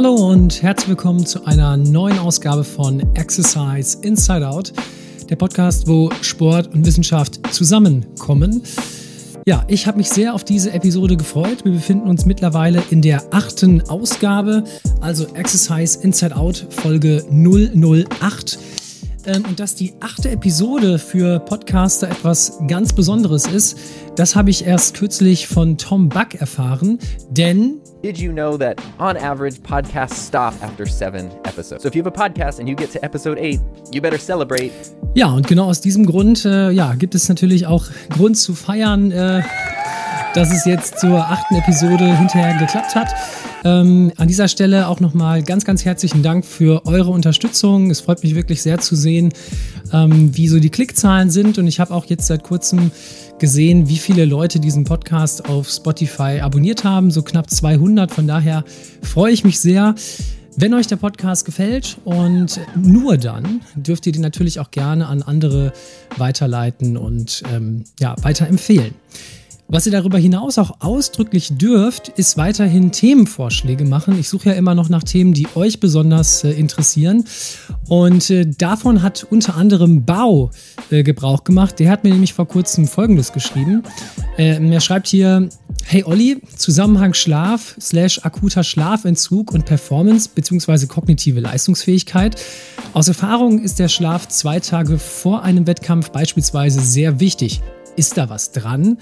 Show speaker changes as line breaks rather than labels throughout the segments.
Hallo und herzlich willkommen zu einer neuen Ausgabe von Exercise Inside Out, der Podcast, wo Sport und Wissenschaft zusammenkommen. Ja, ich habe mich sehr auf diese Episode gefreut. Wir befinden uns mittlerweile in der achten Ausgabe, also Exercise Inside Out Folge 008. Ähm, und dass die achte Episode für Podcaster etwas ganz Besonderes ist, das habe ich erst kürzlich von Tom Buck erfahren, denn
Did you know that on average podcasts stop after seven episodes? So if you have a podcast and you get to episode eight, you better celebrate.
Ja, und genau aus diesem Grund äh, ja, gibt es natürlich auch Grund zu feiern, äh, dass es jetzt zur achten Episode hinterher geklappt hat. Ähm, an dieser Stelle auch nochmal ganz, ganz herzlichen Dank für eure Unterstützung. Es freut mich wirklich sehr zu sehen, ähm, wie so die Klickzahlen sind. Und ich habe auch jetzt seit kurzem gesehen, wie viele Leute diesen Podcast auf Spotify abonniert haben. So knapp 200. Von daher freue ich mich sehr. Wenn euch der Podcast gefällt und nur dann, dürft ihr den natürlich auch gerne an andere weiterleiten und ähm, ja, weiterempfehlen. Was ihr darüber hinaus auch ausdrücklich dürft, ist weiterhin Themenvorschläge machen. Ich suche ja immer noch nach Themen, die euch besonders äh, interessieren. Und äh, davon hat unter anderem Bau äh, Gebrauch gemacht. Der hat mir nämlich vor kurzem Folgendes geschrieben. Ähm, er schreibt hier, Hey Olli, Zusammenhang Schlaf slash akuter Schlafentzug und Performance bzw. kognitive Leistungsfähigkeit. Aus Erfahrung ist der Schlaf zwei Tage vor einem Wettkampf beispielsweise sehr wichtig. Ist da was dran?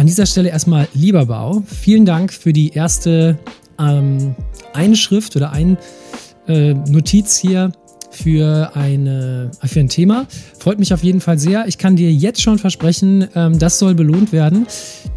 An dieser Stelle erstmal lieber Bau. Vielen Dank für die erste ähm, Einschrift oder ein äh, Notiz hier für, eine, für ein Thema. Freut mich auf jeden Fall sehr. Ich kann dir jetzt schon versprechen, ähm, das soll belohnt werden.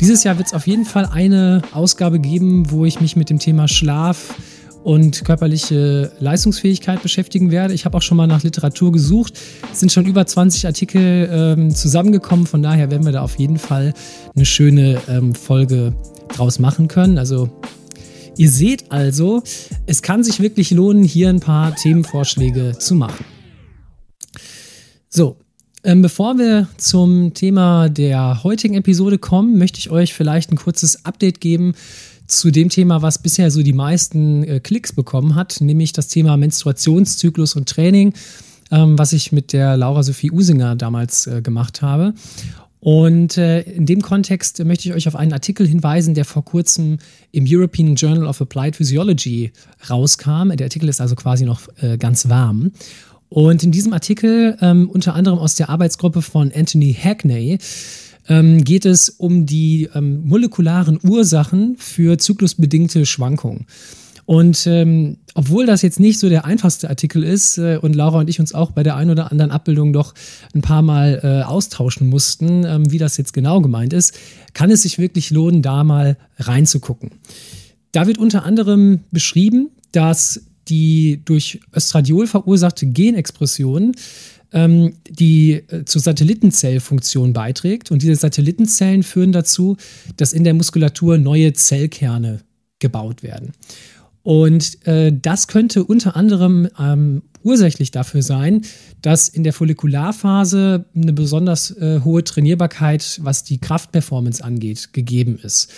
Dieses Jahr wird es auf jeden Fall eine Ausgabe geben, wo ich mich mit dem Thema Schlaf und körperliche Leistungsfähigkeit beschäftigen werde. Ich habe auch schon mal nach Literatur gesucht. Es sind schon über 20 Artikel ähm, zusammengekommen. Von daher werden wir da auf jeden Fall eine schöne ähm, Folge draus machen können. Also ihr seht also, es kann sich wirklich lohnen, hier ein paar Themenvorschläge zu machen. So, ähm, bevor wir zum Thema der heutigen Episode kommen, möchte ich euch vielleicht ein kurzes Update geben zu dem Thema, was bisher so die meisten äh, Klicks bekommen hat, nämlich das Thema Menstruationszyklus und Training, ähm, was ich mit der Laura Sophie Usinger damals äh, gemacht habe. Und äh, in dem Kontext möchte ich euch auf einen Artikel hinweisen, der vor kurzem im European Journal of Applied Physiology rauskam. Der Artikel ist also quasi noch äh, ganz warm. Und in diesem Artikel, ähm, unter anderem aus der Arbeitsgruppe von Anthony Hackney, ähm, geht es um die ähm, molekularen Ursachen für zyklusbedingte Schwankungen. Und ähm, obwohl das jetzt nicht so der einfachste Artikel ist äh, und Laura und ich uns auch bei der einen oder anderen Abbildung doch ein paar Mal äh, austauschen mussten, ähm, wie das jetzt genau gemeint ist, kann es sich wirklich lohnen, da mal reinzugucken. Da wird unter anderem beschrieben, dass die durch Östradiol verursachte Genexpression ähm, die äh, zur Satellitenzellfunktion beiträgt. Und diese Satellitenzellen führen dazu, dass in der Muskulatur neue Zellkerne gebaut werden. Und äh, das könnte unter anderem ähm, ursächlich dafür sein, dass in der Follikularphase eine besonders äh, hohe Trainierbarkeit, was die Kraftperformance angeht, gegeben ist.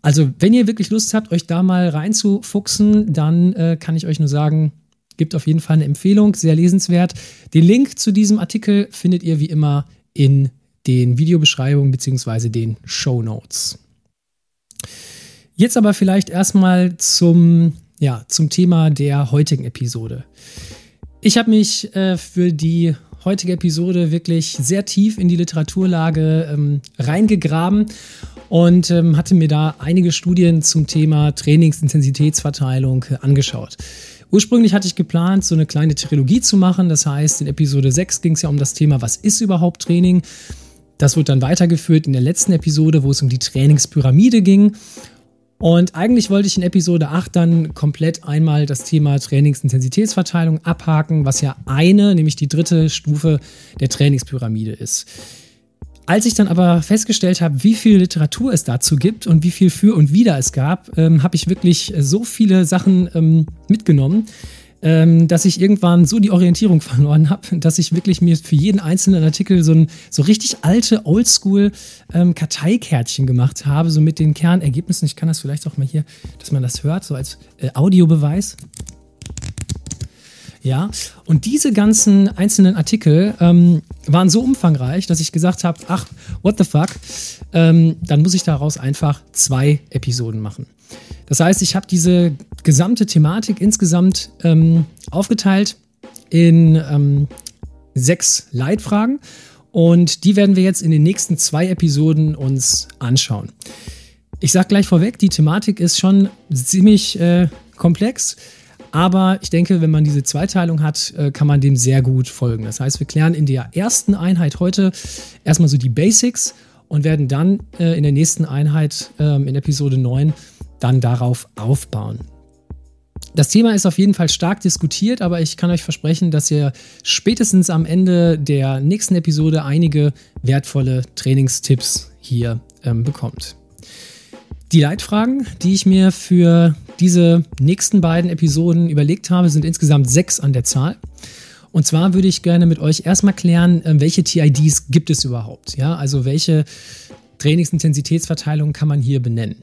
Also, wenn ihr wirklich Lust habt, euch da mal reinzufuchsen, dann äh, kann ich euch nur sagen, Gibt auf jeden Fall eine Empfehlung, sehr lesenswert. Den Link zu diesem Artikel findet ihr wie immer in den Videobeschreibungen bzw. den Show Notes. Jetzt aber vielleicht erstmal zum, ja, zum Thema der heutigen Episode. Ich habe mich äh, für die heutige Episode wirklich sehr tief in die Literaturlage ähm, reingegraben und ähm, hatte mir da einige Studien zum Thema Trainingsintensitätsverteilung angeschaut. Ursprünglich hatte ich geplant, so eine kleine Trilogie zu machen. Das heißt, in Episode 6 ging es ja um das Thema, was ist überhaupt Training? Das wird dann weitergeführt in der letzten Episode, wo es um die Trainingspyramide ging. Und eigentlich wollte ich in Episode 8 dann komplett einmal das Thema Trainingsintensitätsverteilung abhaken, was ja eine, nämlich die dritte Stufe der Trainingspyramide ist. Als ich dann aber festgestellt habe, wie viel Literatur es dazu gibt und wie viel für und wider es gab, ähm, habe ich wirklich so viele Sachen ähm, mitgenommen, ähm, dass ich irgendwann so die Orientierung verloren habe, dass ich wirklich mir für jeden einzelnen Artikel so ein so richtig alte Oldschool ähm, Karteikärtchen gemacht habe, so mit den Kernergebnissen. Ich kann das vielleicht auch mal hier, dass man das hört, so als äh, Audiobeweis. Ja, und diese ganzen einzelnen Artikel ähm, waren so umfangreich, dass ich gesagt habe, ach, what the fuck, ähm, dann muss ich daraus einfach zwei Episoden machen. Das heißt, ich habe diese gesamte Thematik insgesamt ähm, aufgeteilt in ähm, sechs Leitfragen und die werden wir jetzt in den nächsten zwei Episoden uns anschauen. Ich sage gleich vorweg, die Thematik ist schon ziemlich äh, komplex. Aber ich denke, wenn man diese Zweiteilung hat, äh, kann man dem sehr gut folgen. Das heißt, wir klären in der ersten Einheit heute erstmal so die Basics und werden dann äh, in der nächsten Einheit ähm, in Episode 9 dann darauf aufbauen. Das Thema ist auf jeden Fall stark diskutiert, aber ich kann euch versprechen, dass ihr spätestens am Ende der nächsten Episode einige wertvolle Trainingstipps hier ähm, bekommt. Die Leitfragen, die ich mir für diese nächsten beiden Episoden überlegt habe, sind insgesamt sechs an der Zahl. Und zwar würde ich gerne mit euch erstmal klären, ähm, welche TIDs gibt es überhaupt? Ja, also welche Trainingsintensitätsverteilung kann man hier benennen?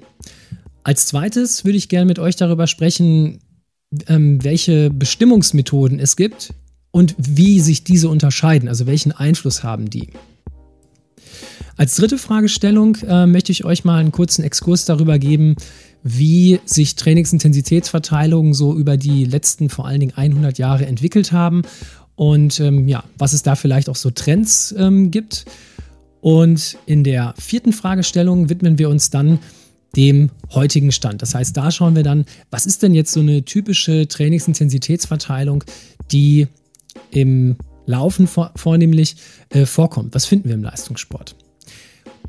Als zweites würde ich gerne mit euch darüber sprechen, ähm, welche Bestimmungsmethoden es gibt und wie sich diese unterscheiden, also welchen Einfluss haben die. Als dritte Fragestellung äh, möchte ich euch mal einen kurzen Exkurs darüber geben, wie sich Trainingsintensitätsverteilungen so über die letzten vor allen Dingen 100 Jahre entwickelt haben und ähm, ja, was es da vielleicht auch so Trends ähm, gibt. Und in der vierten Fragestellung widmen wir uns dann dem heutigen Stand. Das heißt, da schauen wir dann, was ist denn jetzt so eine typische Trainingsintensitätsverteilung, die im Laufen vor, vornehmlich äh, vorkommt. Was finden wir im Leistungssport?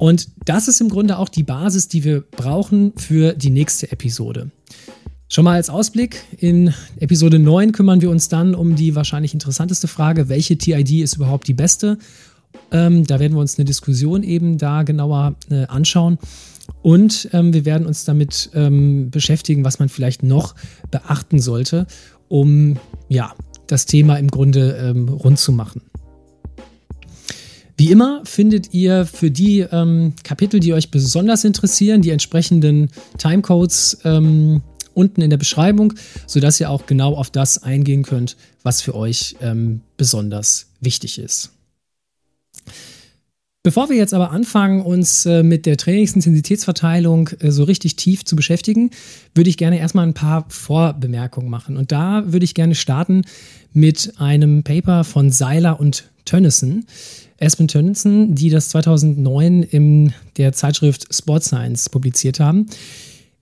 Und das ist im Grunde auch die Basis, die wir brauchen für die nächste Episode. Schon mal als Ausblick, in Episode 9 kümmern wir uns dann um die wahrscheinlich interessanteste Frage, welche TID ist überhaupt die beste? Ähm, da werden wir uns eine Diskussion eben da genauer äh, anschauen. Und ähm, wir werden uns damit ähm, beschäftigen, was man vielleicht noch beachten sollte, um ja, das Thema im Grunde ähm, rund zu machen. Wie immer findet ihr für die ähm, Kapitel, die euch besonders interessieren, die entsprechenden Timecodes ähm, unten in der Beschreibung, sodass ihr auch genau auf das eingehen könnt, was für euch ähm, besonders wichtig ist. Bevor wir jetzt aber anfangen, uns äh, mit der Trainingsintensitätsverteilung äh, so richtig tief zu beschäftigen, würde ich gerne erstmal ein paar Vorbemerkungen machen. Und da würde ich gerne starten mit einem Paper von Seiler und Tönnissen, Aspen Tönnissen, die das 2009 in der Zeitschrift Sport Science publiziert haben.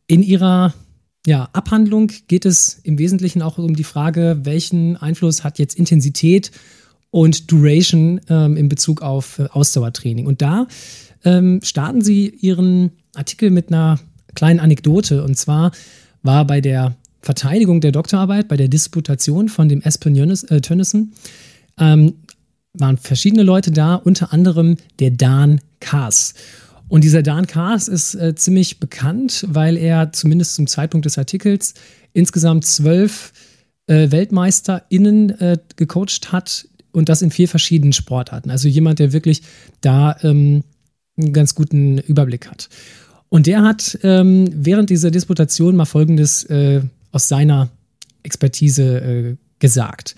In ihrer ja, Abhandlung geht es im Wesentlichen auch um die Frage, welchen Einfluss hat jetzt Intensität und Duration ähm, in Bezug auf äh, Ausdauertraining. Und da ähm, starten sie ihren Artikel mit einer kleinen Anekdote. Und zwar war bei der Verteidigung der Doktorarbeit, bei der Disputation von dem Aspen Tönnissen, ähm, waren verschiedene Leute da, unter anderem der Dan Kaas. Und dieser Dan Kaas ist äh, ziemlich bekannt, weil er zumindest zum Zeitpunkt des Artikels insgesamt zwölf äh, WeltmeisterInnen äh, gecoacht hat und das in vier verschiedenen Sportarten. Also jemand, der wirklich da ähm, einen ganz guten Überblick hat. Und der hat ähm, während dieser Disputation mal Folgendes äh, aus seiner Expertise äh, gesagt.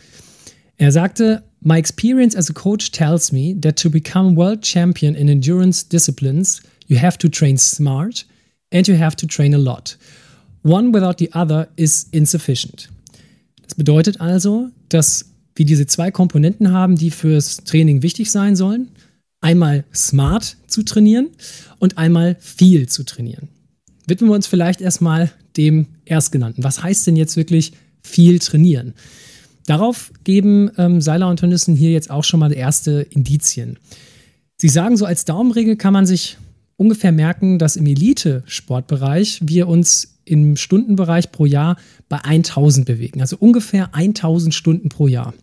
Er sagte, My experience as a coach tells me that to become world champion in endurance disciplines, you have to train smart and you have to train a lot. One without the other is insufficient. Das bedeutet also, dass wir diese zwei Komponenten haben, die fürs Training wichtig sein sollen. Einmal smart zu trainieren und einmal viel zu trainieren. Widmen wir uns vielleicht erstmal dem Erstgenannten. Was heißt denn jetzt wirklich viel trainieren? Darauf geben ähm, Seiler und Tönnissen hier jetzt auch schon mal erste Indizien. Sie sagen so, als Daumenregel kann man sich ungefähr merken, dass im Elite-Sportbereich wir uns im Stundenbereich pro Jahr bei 1000 bewegen. Also ungefähr 1000 Stunden pro Jahr.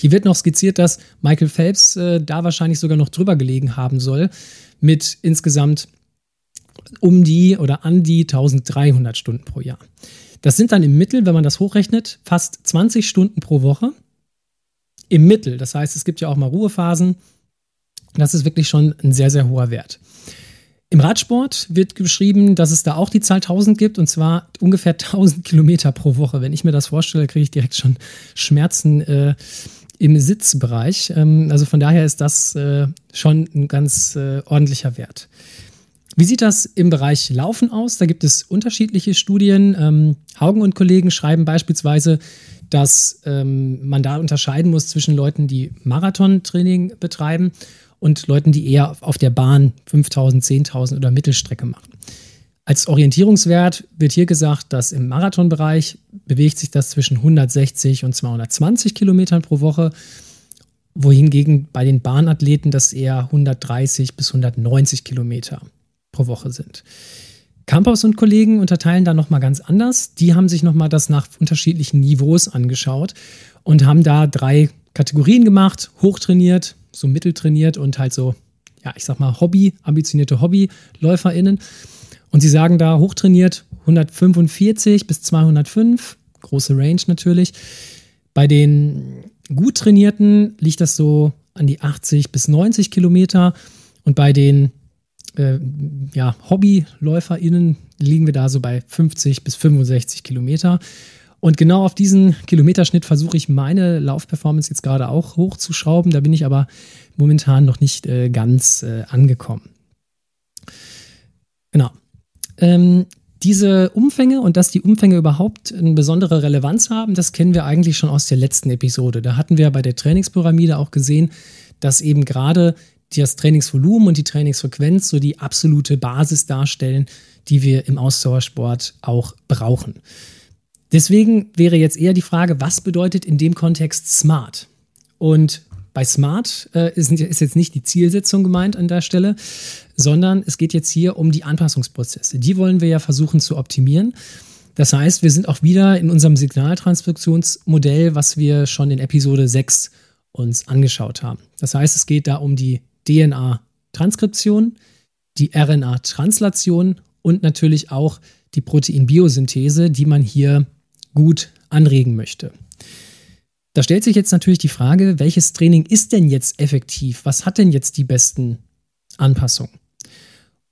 Hier wird noch skizziert, dass Michael Phelps äh, da wahrscheinlich sogar noch drüber gelegen haben soll, mit insgesamt um die oder an die 1300 Stunden pro Jahr. Das sind dann im Mittel, wenn man das hochrechnet, fast 20 Stunden pro Woche. Im Mittel. Das heißt, es gibt ja auch mal Ruhephasen. Das ist wirklich schon ein sehr, sehr hoher Wert. Im Radsport wird beschrieben, dass es da auch die Zahl 1000 gibt und zwar ungefähr 1000 Kilometer pro Woche. Wenn ich mir das vorstelle, kriege ich direkt schon Schmerzen äh, im Sitzbereich. Ähm, also von daher ist das äh, schon ein ganz äh, ordentlicher Wert. Wie sieht das im Bereich Laufen aus? Da gibt es unterschiedliche Studien. Ähm, Haugen und Kollegen schreiben beispielsweise, dass ähm, man da unterscheiden muss zwischen Leuten, die Marathontraining betreiben und Leuten, die eher auf der Bahn 5000, 10.000 oder Mittelstrecke machen. Als Orientierungswert wird hier gesagt, dass im Marathonbereich bewegt sich das zwischen 160 und 220 Kilometern pro Woche, wohingegen bei den Bahnathleten das eher 130 bis 190 Kilometer pro Woche sind. Campos und Kollegen unterteilen da nochmal ganz anders. Die haben sich nochmal das nach unterschiedlichen Niveaus angeschaut und haben da drei Kategorien gemacht: hochtrainiert, so mitteltrainiert und halt so, ja, ich sag mal, Hobby, ambitionierte HobbyläuferInnen. Und sie sagen da hochtrainiert 145 bis 205, große Range natürlich. Bei den gut trainierten liegt das so an die 80 bis 90 Kilometer und bei den äh, ja, HobbyläuferInnen liegen wir da so bei 50 bis 65 Kilometer. Und genau auf diesen Kilometerschnitt versuche ich meine Laufperformance jetzt gerade auch hochzuschrauben. Da bin ich aber momentan noch nicht äh, ganz äh, angekommen. Genau. Ähm, diese Umfänge und dass die Umfänge überhaupt eine besondere Relevanz haben, das kennen wir eigentlich schon aus der letzten Episode. Da hatten wir bei der Trainingspyramide auch gesehen, dass eben gerade das Trainingsvolumen und die Trainingsfrequenz so die absolute Basis darstellen, die wir im Ausdauersport auch brauchen. Deswegen wäre jetzt eher die Frage, was bedeutet in dem Kontext smart? Und bei smart äh, ist, ist, jetzt nicht die Zielsetzung gemeint an der Stelle, sondern es geht jetzt hier um die Anpassungsprozesse. Die wollen wir ja versuchen zu optimieren. Das heißt, wir sind auch wieder in unserem Signaltransduktionsmodell, was wir schon in Episode 6 uns angeschaut haben. Das heißt, es geht da um die DNA-Transkription, die RNA-Translation und natürlich auch die Proteinbiosynthese, die man hier gut anregen möchte. Da stellt sich jetzt natürlich die Frage, welches Training ist denn jetzt effektiv? Was hat denn jetzt die besten Anpassungen?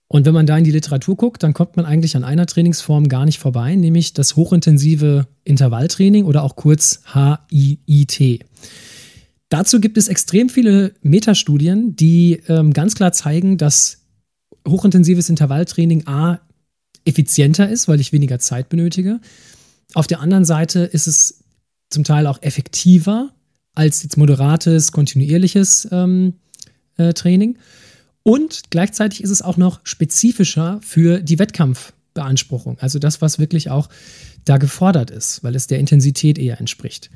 Und wenn man da in die Literatur guckt, dann kommt man eigentlich an einer Trainingsform gar nicht vorbei, nämlich das hochintensive Intervalltraining oder auch kurz HIIT. Dazu gibt es extrem viele Metastudien, die ähm, ganz klar zeigen, dass hochintensives Intervalltraining A effizienter ist, weil ich weniger Zeit benötige. Auf der anderen Seite ist es zum Teil auch effektiver als jetzt moderates, kontinuierliches ähm, äh, Training. Und gleichzeitig ist es auch noch spezifischer für die Wettkampfbeanspruchung. Also das, was wirklich auch da gefordert ist, weil es der Intensität eher entspricht.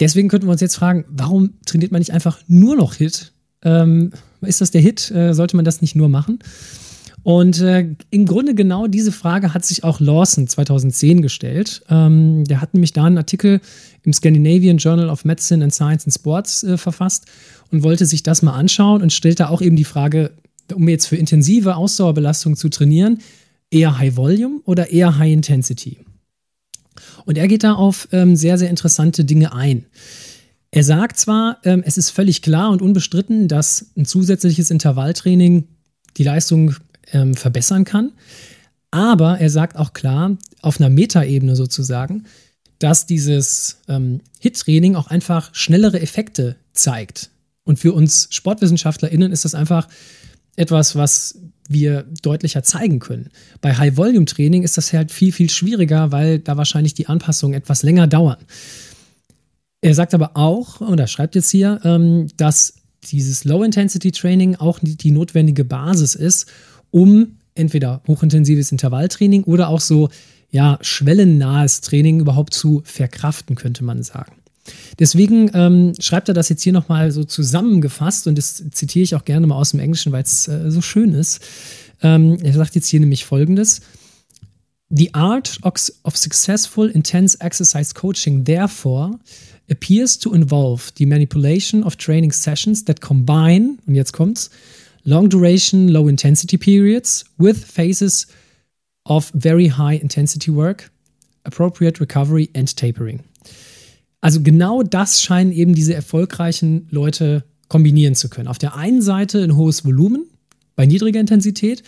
Deswegen könnten wir uns jetzt fragen, warum trainiert man nicht einfach nur noch Hit? Ähm, ist das der Hit? Äh, sollte man das nicht nur machen? Und äh, im Grunde genau diese Frage hat sich auch Lawson 2010 gestellt. Ähm, der hat nämlich da einen Artikel im Scandinavian Journal of Medicine and Science and Sports äh, verfasst und wollte sich das mal anschauen und stellt da auch eben die Frage, um jetzt für intensive Ausdauerbelastung zu trainieren, eher High Volume oder eher High Intensity? Und er geht da auf ähm, sehr, sehr interessante Dinge ein. Er sagt zwar, ähm, es ist völlig klar und unbestritten, dass ein zusätzliches Intervalltraining die Leistung ähm, verbessern kann, aber er sagt auch klar, auf einer Metaebene sozusagen, dass dieses ähm, HIT-Training auch einfach schnellere Effekte zeigt. Und für uns SportwissenschaftlerInnen ist das einfach etwas, was wir deutlicher zeigen können. Bei High-Volume-Training ist das halt viel, viel schwieriger, weil da wahrscheinlich die Anpassungen etwas länger dauern. Er sagt aber auch, und er schreibt jetzt hier, ähm, dass dieses Low-Intensity-Training auch die notwendige Basis ist, um entweder hochintensives Intervalltraining oder auch so ja, schwellennahes Training überhaupt zu verkraften, könnte man sagen. Deswegen ähm, schreibt er das jetzt hier nochmal so zusammengefasst und das zitiere ich auch gerne mal aus dem Englischen, weil es äh, so schön ist. Ähm, er sagt jetzt hier nämlich folgendes. The art of successful intense exercise coaching, therefore, appears to involve the manipulation of training sessions that combine, und jetzt kommt's, long duration, low intensity periods with phases of very high intensity work Appropriate Recovery and Tapering. Also genau das scheinen eben diese erfolgreichen Leute kombinieren zu können. Auf der einen Seite ein hohes Volumen bei niedriger Intensität,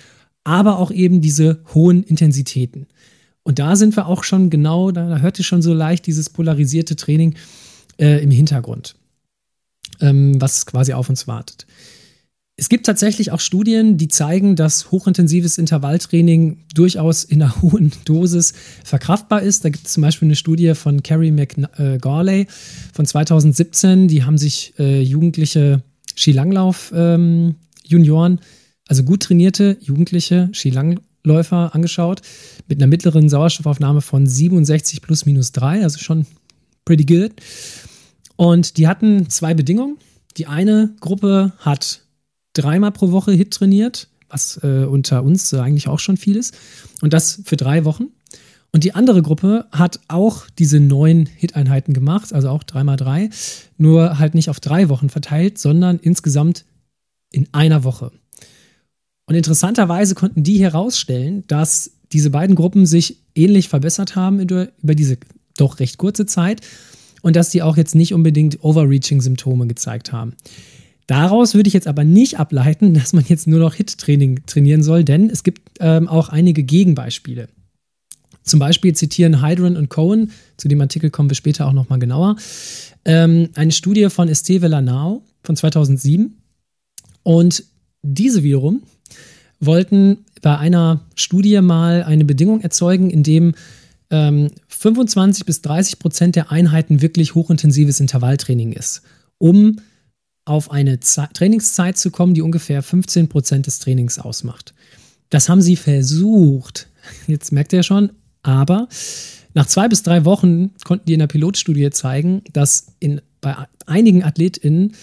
aber auch eben diese hohen Intensitäten. Und da sind wir auch schon genau, da, hört ihr schon so leicht dieses polarisierte Training äh, im Hintergrund, ähm, was quasi auf uns wartet. Es gibt tatsächlich auch Studien, die zeigen, dass hochintensives Intervalltraining durchaus in einer hohen Dosis verkraftbar ist. Da gibt es zum Beispiel eine Studie von Carrie McGarley von 2017. Die haben sich äh, jugendliche Skilanglauf-Junioren, ähm, also gut trainierte jugendliche Skilangläufer angeschaut, mit einer mittleren Sauerstoffaufnahme von 67 plus minus 3, also schon pretty good. Und die hatten zwei Bedingungen. Die eine Gruppe hat dreimal pro Woche Hit trainiert, was äh, unter uns eigentlich auch schon viel ist. Und das für drei Wochen. Und die andere Gruppe hat auch diese neun Hit-Einheiten gemacht, also auch dreimal drei, nur halt nicht auf drei Wochen verteilt, sondern insgesamt in einer Woche. Und interessanterweise konnten die herausstellen, dass diese beiden Gruppen sich ähnlich verbessert haben über, über diese doch recht kurze Zeit und dass die auch jetzt nicht unbedingt Overreaching-Symptome gezeigt haben. Daraus würde ich jetzt aber nicht ableiten, dass man jetzt nur noch Hit-Training trainieren soll, denn es gibt ähm, auch einige Gegenbeispiele. Zum Beispiel zitieren Hydron und Cohen, zu dem Artikel kommen wir später auch nochmal genauer, ähm, eine Studie von Esteve Lanao von 2007. Und diese wiederum wollten bei einer Studie mal eine Bedingung erzeugen, in dem ähm, 25 bis 30 Prozent der Einheiten wirklich hochintensives Intervalltraining ist, um auf eine Ze Trainingszeit zu kommen, die ungefähr 15 Prozent des Trainings ausmacht. Das haben sie versucht. Jetzt merkt ihr schon, aber nach zwei bis drei Wochen konnten die in der Pilotstudie zeigen, dass in, bei einigen AthletInnen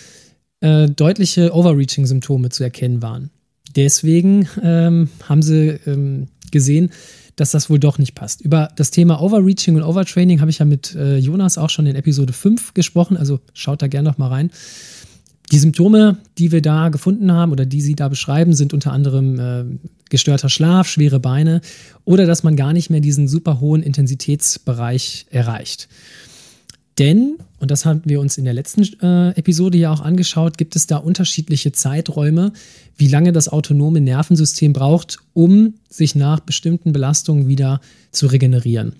äh, deutliche Overreaching-Symptome zu erkennen waren. Deswegen ähm, haben sie ähm, gesehen, dass das wohl doch nicht passt. Über das Thema Overreaching und Overtraining habe ich ja mit äh, Jonas auch schon in Episode 5 gesprochen, also schaut da gerne noch mal rein. Die Symptome, die wir da gefunden haben oder die Sie da beschreiben, sind unter anderem äh, gestörter Schlaf, schwere Beine oder dass man gar nicht mehr diesen super hohen Intensitätsbereich erreicht. Denn, und das haben wir uns in der letzten äh, Episode ja auch angeschaut, gibt es da unterschiedliche Zeiträume, wie lange das autonome Nervensystem braucht, um sich nach bestimmten Belastungen wieder zu regenerieren.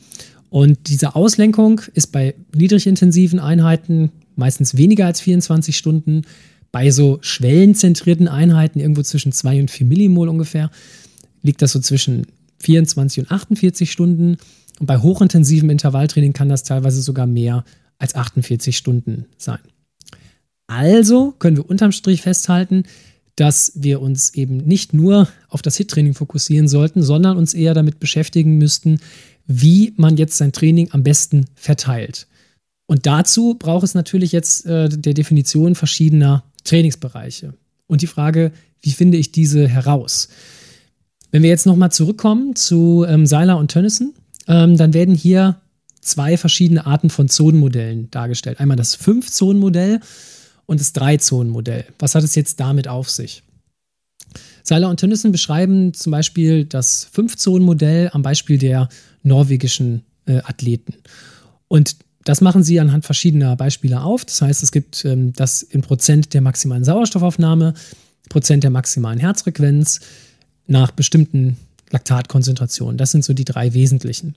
Und diese Auslenkung ist bei niedrigintensiven Einheiten meistens weniger als 24 Stunden. Bei so schwellenzentrierten Einheiten, irgendwo zwischen 2 und 4 Millimol ungefähr, liegt das so zwischen 24 und 48 Stunden. Und bei hochintensivem Intervalltraining kann das teilweise sogar mehr als 48 Stunden sein. Also können wir unterm Strich festhalten, dass wir uns eben nicht nur auf das HIT-Training fokussieren sollten, sondern uns eher damit beschäftigen müssten, wie man jetzt sein Training am besten verteilt. Und dazu braucht es natürlich jetzt äh, der Definition verschiedener Trainingsbereiche. Und die Frage, wie finde ich diese heraus? Wenn wir jetzt nochmal zurückkommen zu ähm, Seiler und Tönnissen, ähm, dann werden hier zwei verschiedene Arten von Zonenmodellen dargestellt. Einmal das Fünf-Zonen-Modell und das Drei-Zonen-Modell. Was hat es jetzt damit auf sich? Seiler und Tönnissen beschreiben zum Beispiel das Fünf-Zonen-Modell am Beispiel der norwegischen äh, Athleten. Und das machen sie anhand verschiedener Beispiele auf. Das heißt, es gibt ähm, das in Prozent der maximalen Sauerstoffaufnahme, Prozent der maximalen Herzfrequenz nach bestimmten Laktatkonzentrationen. Das sind so die drei wesentlichen.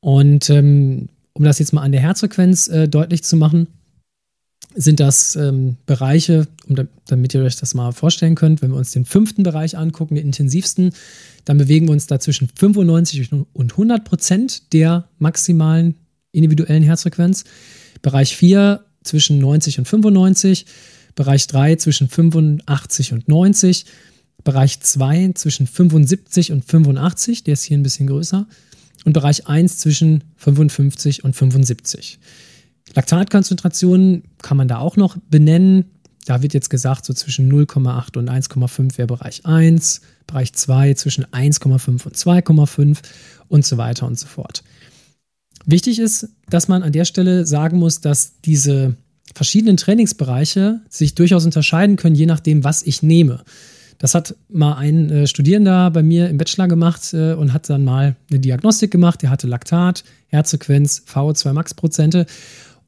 Und ähm, um das jetzt mal an der Herzfrequenz äh, deutlich zu machen, sind das ähm, Bereiche, um da, damit ihr euch das mal vorstellen könnt, wenn wir uns den fünften Bereich angucken, den intensivsten, dann bewegen wir uns da zwischen 95 und 100 Prozent der maximalen individuellen Herzfrequenz. Bereich 4 zwischen 90 und 95. Bereich 3 zwischen 85 und 90. Bereich 2 zwischen 75 und 85, der ist hier ein bisschen größer. Und Bereich 1 zwischen 55 und 75. Laktatkonzentrationen kann man da auch noch benennen. Da wird jetzt gesagt, so zwischen 0,8 und 1,5 wäre Bereich 1, Bereich 2 zwischen 1,5 und 2,5 und so weiter und so fort. Wichtig ist, dass man an der Stelle sagen muss, dass diese verschiedenen Trainingsbereiche sich durchaus unterscheiden können, je nachdem, was ich nehme. Das hat mal ein äh, Studierender bei mir im Bachelor gemacht äh, und hat dann mal eine Diagnostik gemacht. Der hatte Laktat, Herzfrequenz, VO2 Max Prozente.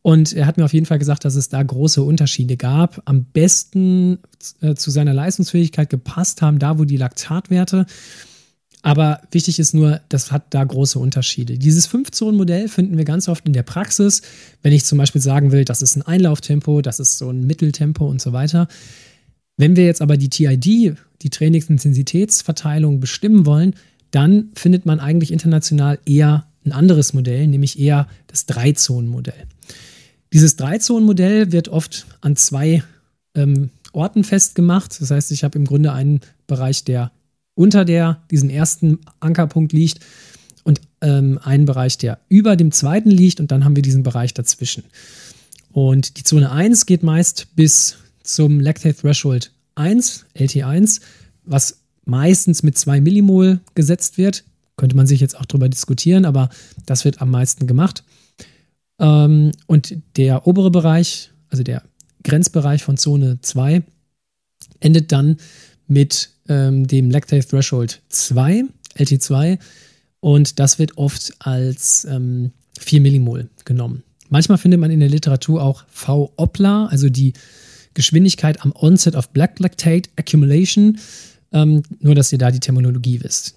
Und er hat mir auf jeden Fall gesagt, dass es da große Unterschiede gab. Am besten äh, zu seiner Leistungsfähigkeit gepasst haben, da wo die Laktatwerte. Aber wichtig ist nur, das hat da große Unterschiede. Dieses Fünf-Zonen-Modell finden wir ganz oft in der Praxis. Wenn ich zum Beispiel sagen will, das ist ein Einlauftempo, das ist so ein Mitteltempo und so weiter. Wenn wir jetzt aber die TID, die Trainingsintensitätsverteilung bestimmen wollen, dann findet man eigentlich international eher ein anderes Modell, nämlich eher das Drei-Zonen-Modell. Dieses Drei-Zonen-Modell wird oft an zwei ähm, Orten festgemacht. Das heißt, ich habe im Grunde einen Bereich, der unter der, diesem ersten Ankerpunkt liegt und ähm, einen Bereich, der über dem zweiten liegt und dann haben wir diesen Bereich dazwischen. Und die Zone 1 geht meist bis zum Lactate Threshold 1, LT1, was meistens mit 2 Millimol gesetzt wird. Könnte man sich jetzt auch darüber diskutieren, aber das wird am meisten gemacht. Ähm, und der obere Bereich, also der Grenzbereich von Zone 2, endet dann mit ähm, dem Lactate Threshold 2, LT2, und das wird oft als ähm, 4 Millimol genommen. Manchmal findet man in der Literatur auch V-Opla, also die Geschwindigkeit am Onset of Black Lactate Accumulation. Ähm, nur, dass ihr da die Terminologie wisst.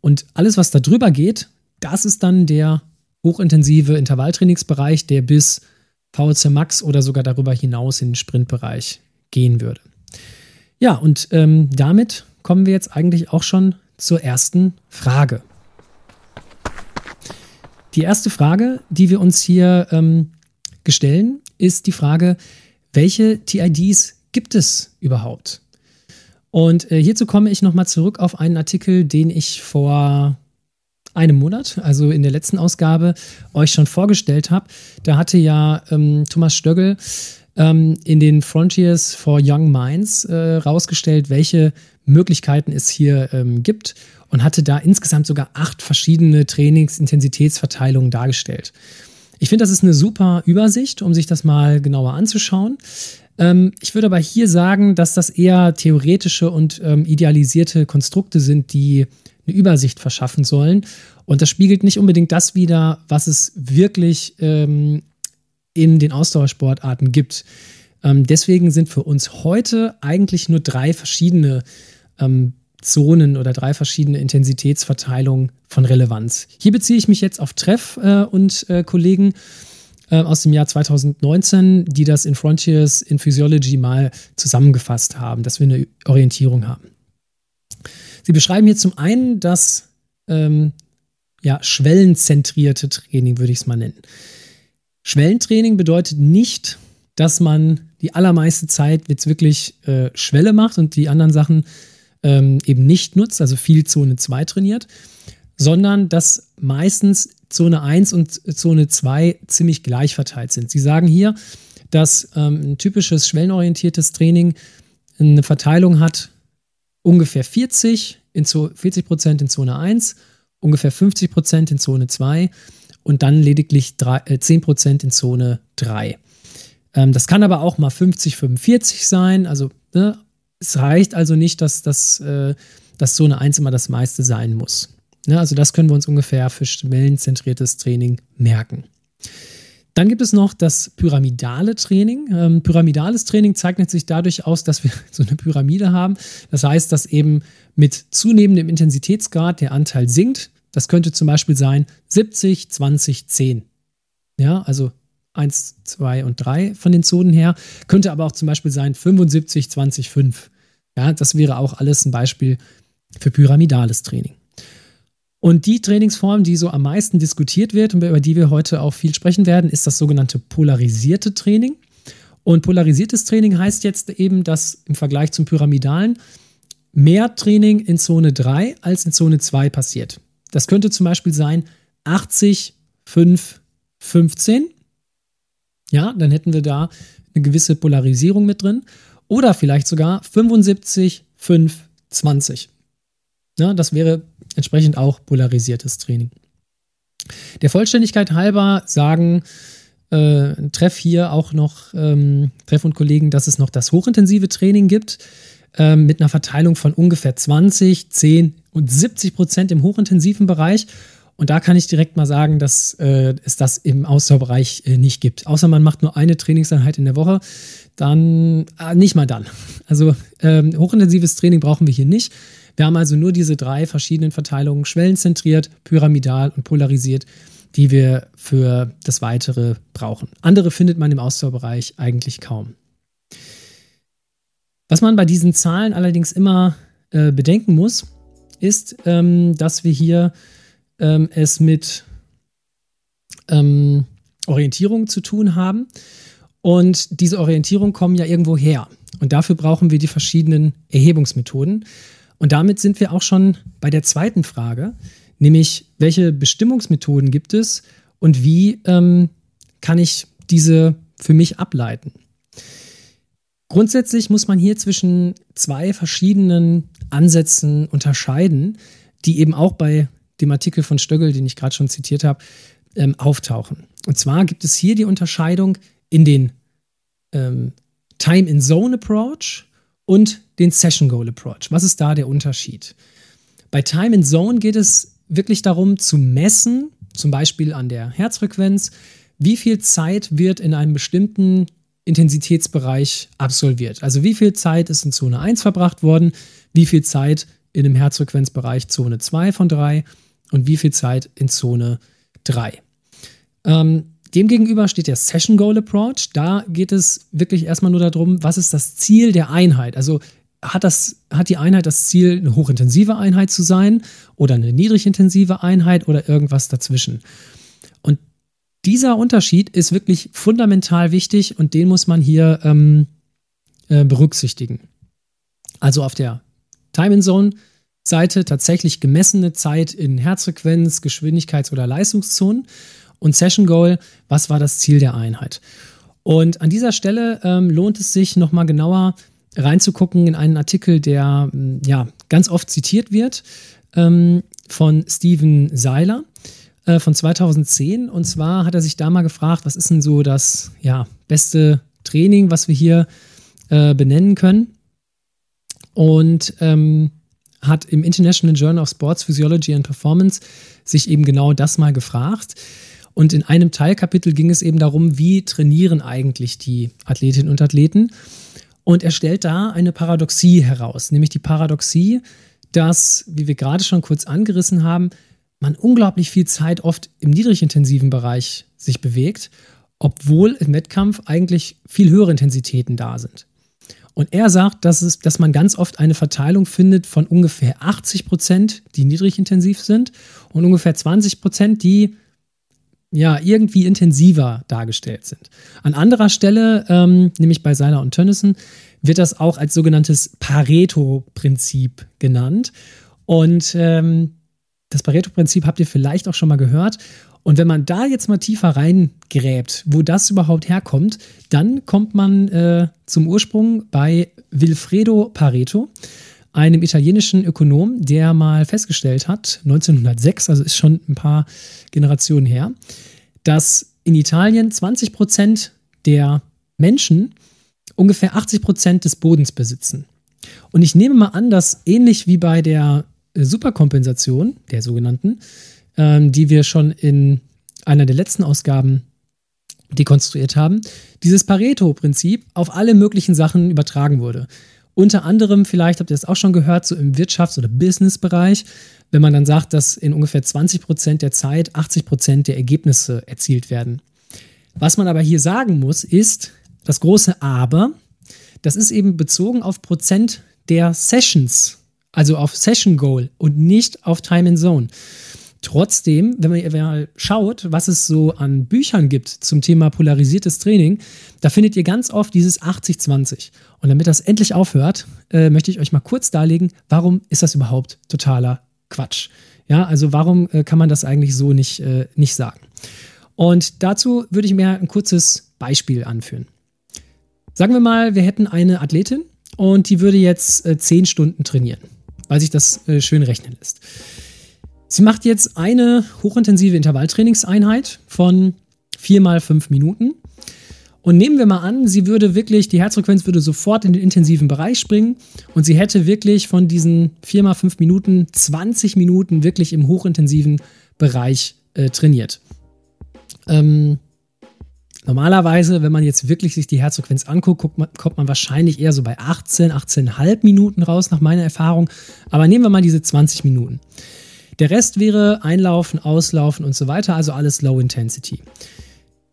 Und alles, was da drüber geht, das ist dann der hochintensive Intervalltrainingsbereich, der bis VHC Max oder sogar darüber hinaus in den Sprintbereich gehen würde. Ja, und ähm, damit kommen wir jetzt eigentlich auch schon zur ersten Frage. Die erste Frage, die wir uns hier ähm, gestellen, ist die Frage, welche TIDs gibt es überhaupt? Und äh, hierzu komme ich nochmal zurück auf einen Artikel, den ich vor einem Monat, also in der letzten Ausgabe, euch schon vorgestellt habe. Da hatte ja ähm, Thomas Stöggel ähm, in den Frontiers for Young Minds äh, rausgestellt, welche Möglichkeiten es hier ähm, gibt und hatte da insgesamt sogar acht verschiedene Trainingsintensitätsverteilungen dargestellt. Ich finde, das ist eine super Übersicht, um sich das mal genauer anzuschauen. Ähm, ich würde aber hier sagen, dass das eher theoretische und ähm, idealisierte Konstrukte sind, die eine Übersicht verschaffen sollen. Und das spiegelt nicht unbedingt das wider, was es wirklich ähm, in den Ausdauersportarten gibt. Ähm, deswegen sind für uns heute eigentlich nur drei verschiedene ähm, Zonen oder drei verschiedene Intensitätsverteilungen von Relevanz. Hier beziehe ich mich jetzt auf Treff äh, und äh, Kollegen äh, aus dem Jahr 2019, die das in Frontiers in Physiology mal zusammengefasst haben, dass wir eine Orientierung haben. Sie beschreiben hier zum einen das ähm, ja, schwellenzentrierte Training, würde ich es mal nennen. Schwellentraining bedeutet nicht, dass man die allermeiste Zeit jetzt wirklich äh, Schwelle macht und die anderen Sachen ähm, eben nicht nutzt, also viel Zone 2 trainiert, sondern dass meistens Zone 1 und Zone 2 ziemlich gleich verteilt sind. Sie sagen hier, dass ähm, ein typisches schwellenorientiertes Training eine Verteilung hat ungefähr 40 in 40 Prozent in Zone 1, ungefähr 50 Prozent in Zone 2 und dann lediglich 3, äh, 10 Prozent in Zone 3. Ähm, das kann aber auch mal 50, 45 sein. Also ne, es reicht also nicht, dass, das, äh, dass Zone 1 immer das meiste sein muss. Ne, also das können wir uns ungefähr für schwellenzentriertes Training merken. Dann gibt es noch das pyramidale Training. Ähm, pyramidales Training zeichnet sich dadurch aus, dass wir so eine Pyramide haben. Das heißt, dass eben mit zunehmendem Intensitätsgrad der Anteil sinkt. Das könnte zum Beispiel sein 70, 20, 10. Ja, also 1, 2 und 3 von den Zonen her. Könnte aber auch zum Beispiel sein 75, 20, 5. Ja, das wäre auch alles ein Beispiel für pyramidales Training. Und die Trainingsform, die so am meisten diskutiert wird und über die wir heute auch viel sprechen werden, ist das sogenannte polarisierte Training. Und polarisiertes Training heißt jetzt eben, dass im Vergleich zum pyramidalen mehr Training in Zone 3 als in Zone 2 passiert. Das könnte zum Beispiel sein 80, 5, 15. Ja, dann hätten wir da eine gewisse Polarisierung mit drin. Oder vielleicht sogar 75, 5, 20. Ja, das wäre entsprechend auch polarisiertes Training. Der Vollständigkeit halber sagen äh, Treff hier auch noch, ähm, Treff und Kollegen, dass es noch das hochintensive Training gibt. Ähm, mit einer Verteilung von ungefähr 20, 10 und 70 Prozent im hochintensiven Bereich. Und da kann ich direkt mal sagen, dass äh, es das im Ausdauerbereich äh, nicht gibt. Außer man macht nur eine Trainingseinheit in der Woche, dann äh, nicht mal dann. Also ähm, hochintensives Training brauchen wir hier nicht. Wir haben also nur diese drei verschiedenen Verteilungen, schwellenzentriert, pyramidal und polarisiert, die wir für das Weitere brauchen. Andere findet man im Ausdauerbereich eigentlich kaum. Was man bei diesen Zahlen allerdings immer äh, bedenken muss, ist, ähm, dass wir hier ähm, es mit ähm, Orientierung zu tun haben. Und diese Orientierung kommen ja irgendwo her. Und dafür brauchen wir die verschiedenen Erhebungsmethoden. Und damit sind wir auch schon bei der zweiten Frage, nämlich welche Bestimmungsmethoden gibt es und wie ähm, kann ich diese für mich ableiten? Grundsätzlich muss man hier zwischen zwei verschiedenen Ansätzen unterscheiden, die eben auch bei dem Artikel von Stöggel, den ich gerade schon zitiert habe, ähm, auftauchen. Und zwar gibt es hier die Unterscheidung in den ähm, Time-in-Zone-Approach und den Session-Goal-Approach. Was ist da der Unterschied? Bei Time-in-Zone geht es wirklich darum zu messen, zum Beispiel an der Herzfrequenz, wie viel Zeit wird in einem bestimmten Intensitätsbereich absolviert. Also wie viel Zeit ist in Zone 1 verbracht worden, wie viel Zeit in dem Herzfrequenzbereich Zone 2 von 3 und wie viel Zeit in Zone 3. Ähm, Demgegenüber steht der Session Goal Approach. Da geht es wirklich erstmal nur darum, was ist das Ziel der Einheit? Also hat, das, hat die Einheit das Ziel, eine hochintensive Einheit zu sein oder eine niedrigintensive Einheit oder irgendwas dazwischen? Dieser Unterschied ist wirklich fundamental wichtig und den muss man hier ähm, äh, berücksichtigen. Also auf der Time in Zone Seite tatsächlich gemessene Zeit in Herzfrequenz, Geschwindigkeits- oder Leistungszonen und Session Goal, was war das Ziel der Einheit. Und an dieser Stelle ähm, lohnt es sich nochmal genauer reinzugucken in einen Artikel, der mm, ja ganz oft zitiert wird ähm, von Steven Seiler äh, von 2010. Und zwar hat er sich da mal gefragt, was ist denn so das ja, beste Training, was wir hier äh, benennen können. Und ähm, hat im International Journal of Sports Physiology and Performance sich eben genau das mal gefragt. Und in einem Teilkapitel ging es eben darum, wie trainieren eigentlich die Athletinnen und Athleten. Und er stellt da eine Paradoxie heraus, nämlich die Paradoxie, dass, wie wir gerade schon kurz angerissen haben, man unglaublich viel Zeit oft im niedrigintensiven Bereich sich bewegt, obwohl im Wettkampf eigentlich viel höhere Intensitäten da sind. Und er sagt, dass, es, dass man ganz oft eine Verteilung findet von ungefähr 80 Prozent, die niedrigintensiv sind, und ungefähr 20 Prozent, die ja, irgendwie intensiver dargestellt sind. An anderer Stelle, ähm, nämlich bei Seiler und Tönnissen, wird das auch als sogenanntes Pareto-Prinzip genannt. Und ähm, das Pareto-Prinzip habt ihr vielleicht auch schon mal gehört. Und wenn man da jetzt mal tiefer reingräbt, wo das überhaupt herkommt, dann kommt man äh, zum Ursprung bei Wilfredo Pareto einem italienischen Ökonom, der mal festgestellt hat, 1906, also ist schon ein paar Generationen her, dass in Italien 20 Prozent der Menschen ungefähr 80 Prozent des Bodens besitzen. Und ich nehme mal an, dass ähnlich wie bei der Superkompensation, der sogenannten, ähm, die wir schon in einer der letzten Ausgaben dekonstruiert haben, dieses Pareto-Prinzip auf alle möglichen Sachen übertragen wurde. Unter anderem, vielleicht habt ihr das auch schon gehört, so im Wirtschafts- oder Business-Bereich, wenn man dann sagt, dass in ungefähr 20 Prozent der Zeit 80 Prozent der Ergebnisse erzielt werden. Was man aber hier sagen muss, ist das große Aber, das ist eben bezogen auf Prozent der Sessions, also auf Session Goal und nicht auf Time in Zone. Trotzdem, wenn man mal schaut, was es so an Büchern gibt zum Thema polarisiertes Training, da findet ihr ganz oft dieses 80-20. Und damit das endlich aufhört, äh, möchte ich euch mal kurz darlegen, warum ist das überhaupt totaler Quatsch? Ja, also warum äh, kann man das eigentlich so nicht, äh, nicht sagen? Und dazu würde ich mir ein kurzes Beispiel anführen. Sagen wir mal, wir hätten eine Athletin und die würde jetzt äh, 10 Stunden trainieren, weil sich das äh, schön rechnen lässt. Sie macht jetzt eine hochintensive Intervalltrainingseinheit von 4 mal 5 Minuten. Und nehmen wir mal an, sie würde wirklich, die Herzfrequenz würde sofort in den intensiven Bereich springen und sie hätte wirklich von diesen 4 mal 5 Minuten 20 Minuten wirklich im hochintensiven Bereich äh, trainiert. Ähm, normalerweise, wenn man jetzt wirklich sich die Herzfrequenz anguckt, man, kommt man wahrscheinlich eher so bei 18, 18,5 Minuten raus, nach meiner Erfahrung. Aber nehmen wir mal diese 20 Minuten. Der Rest wäre Einlaufen, Auslaufen und so weiter, also alles Low Intensity.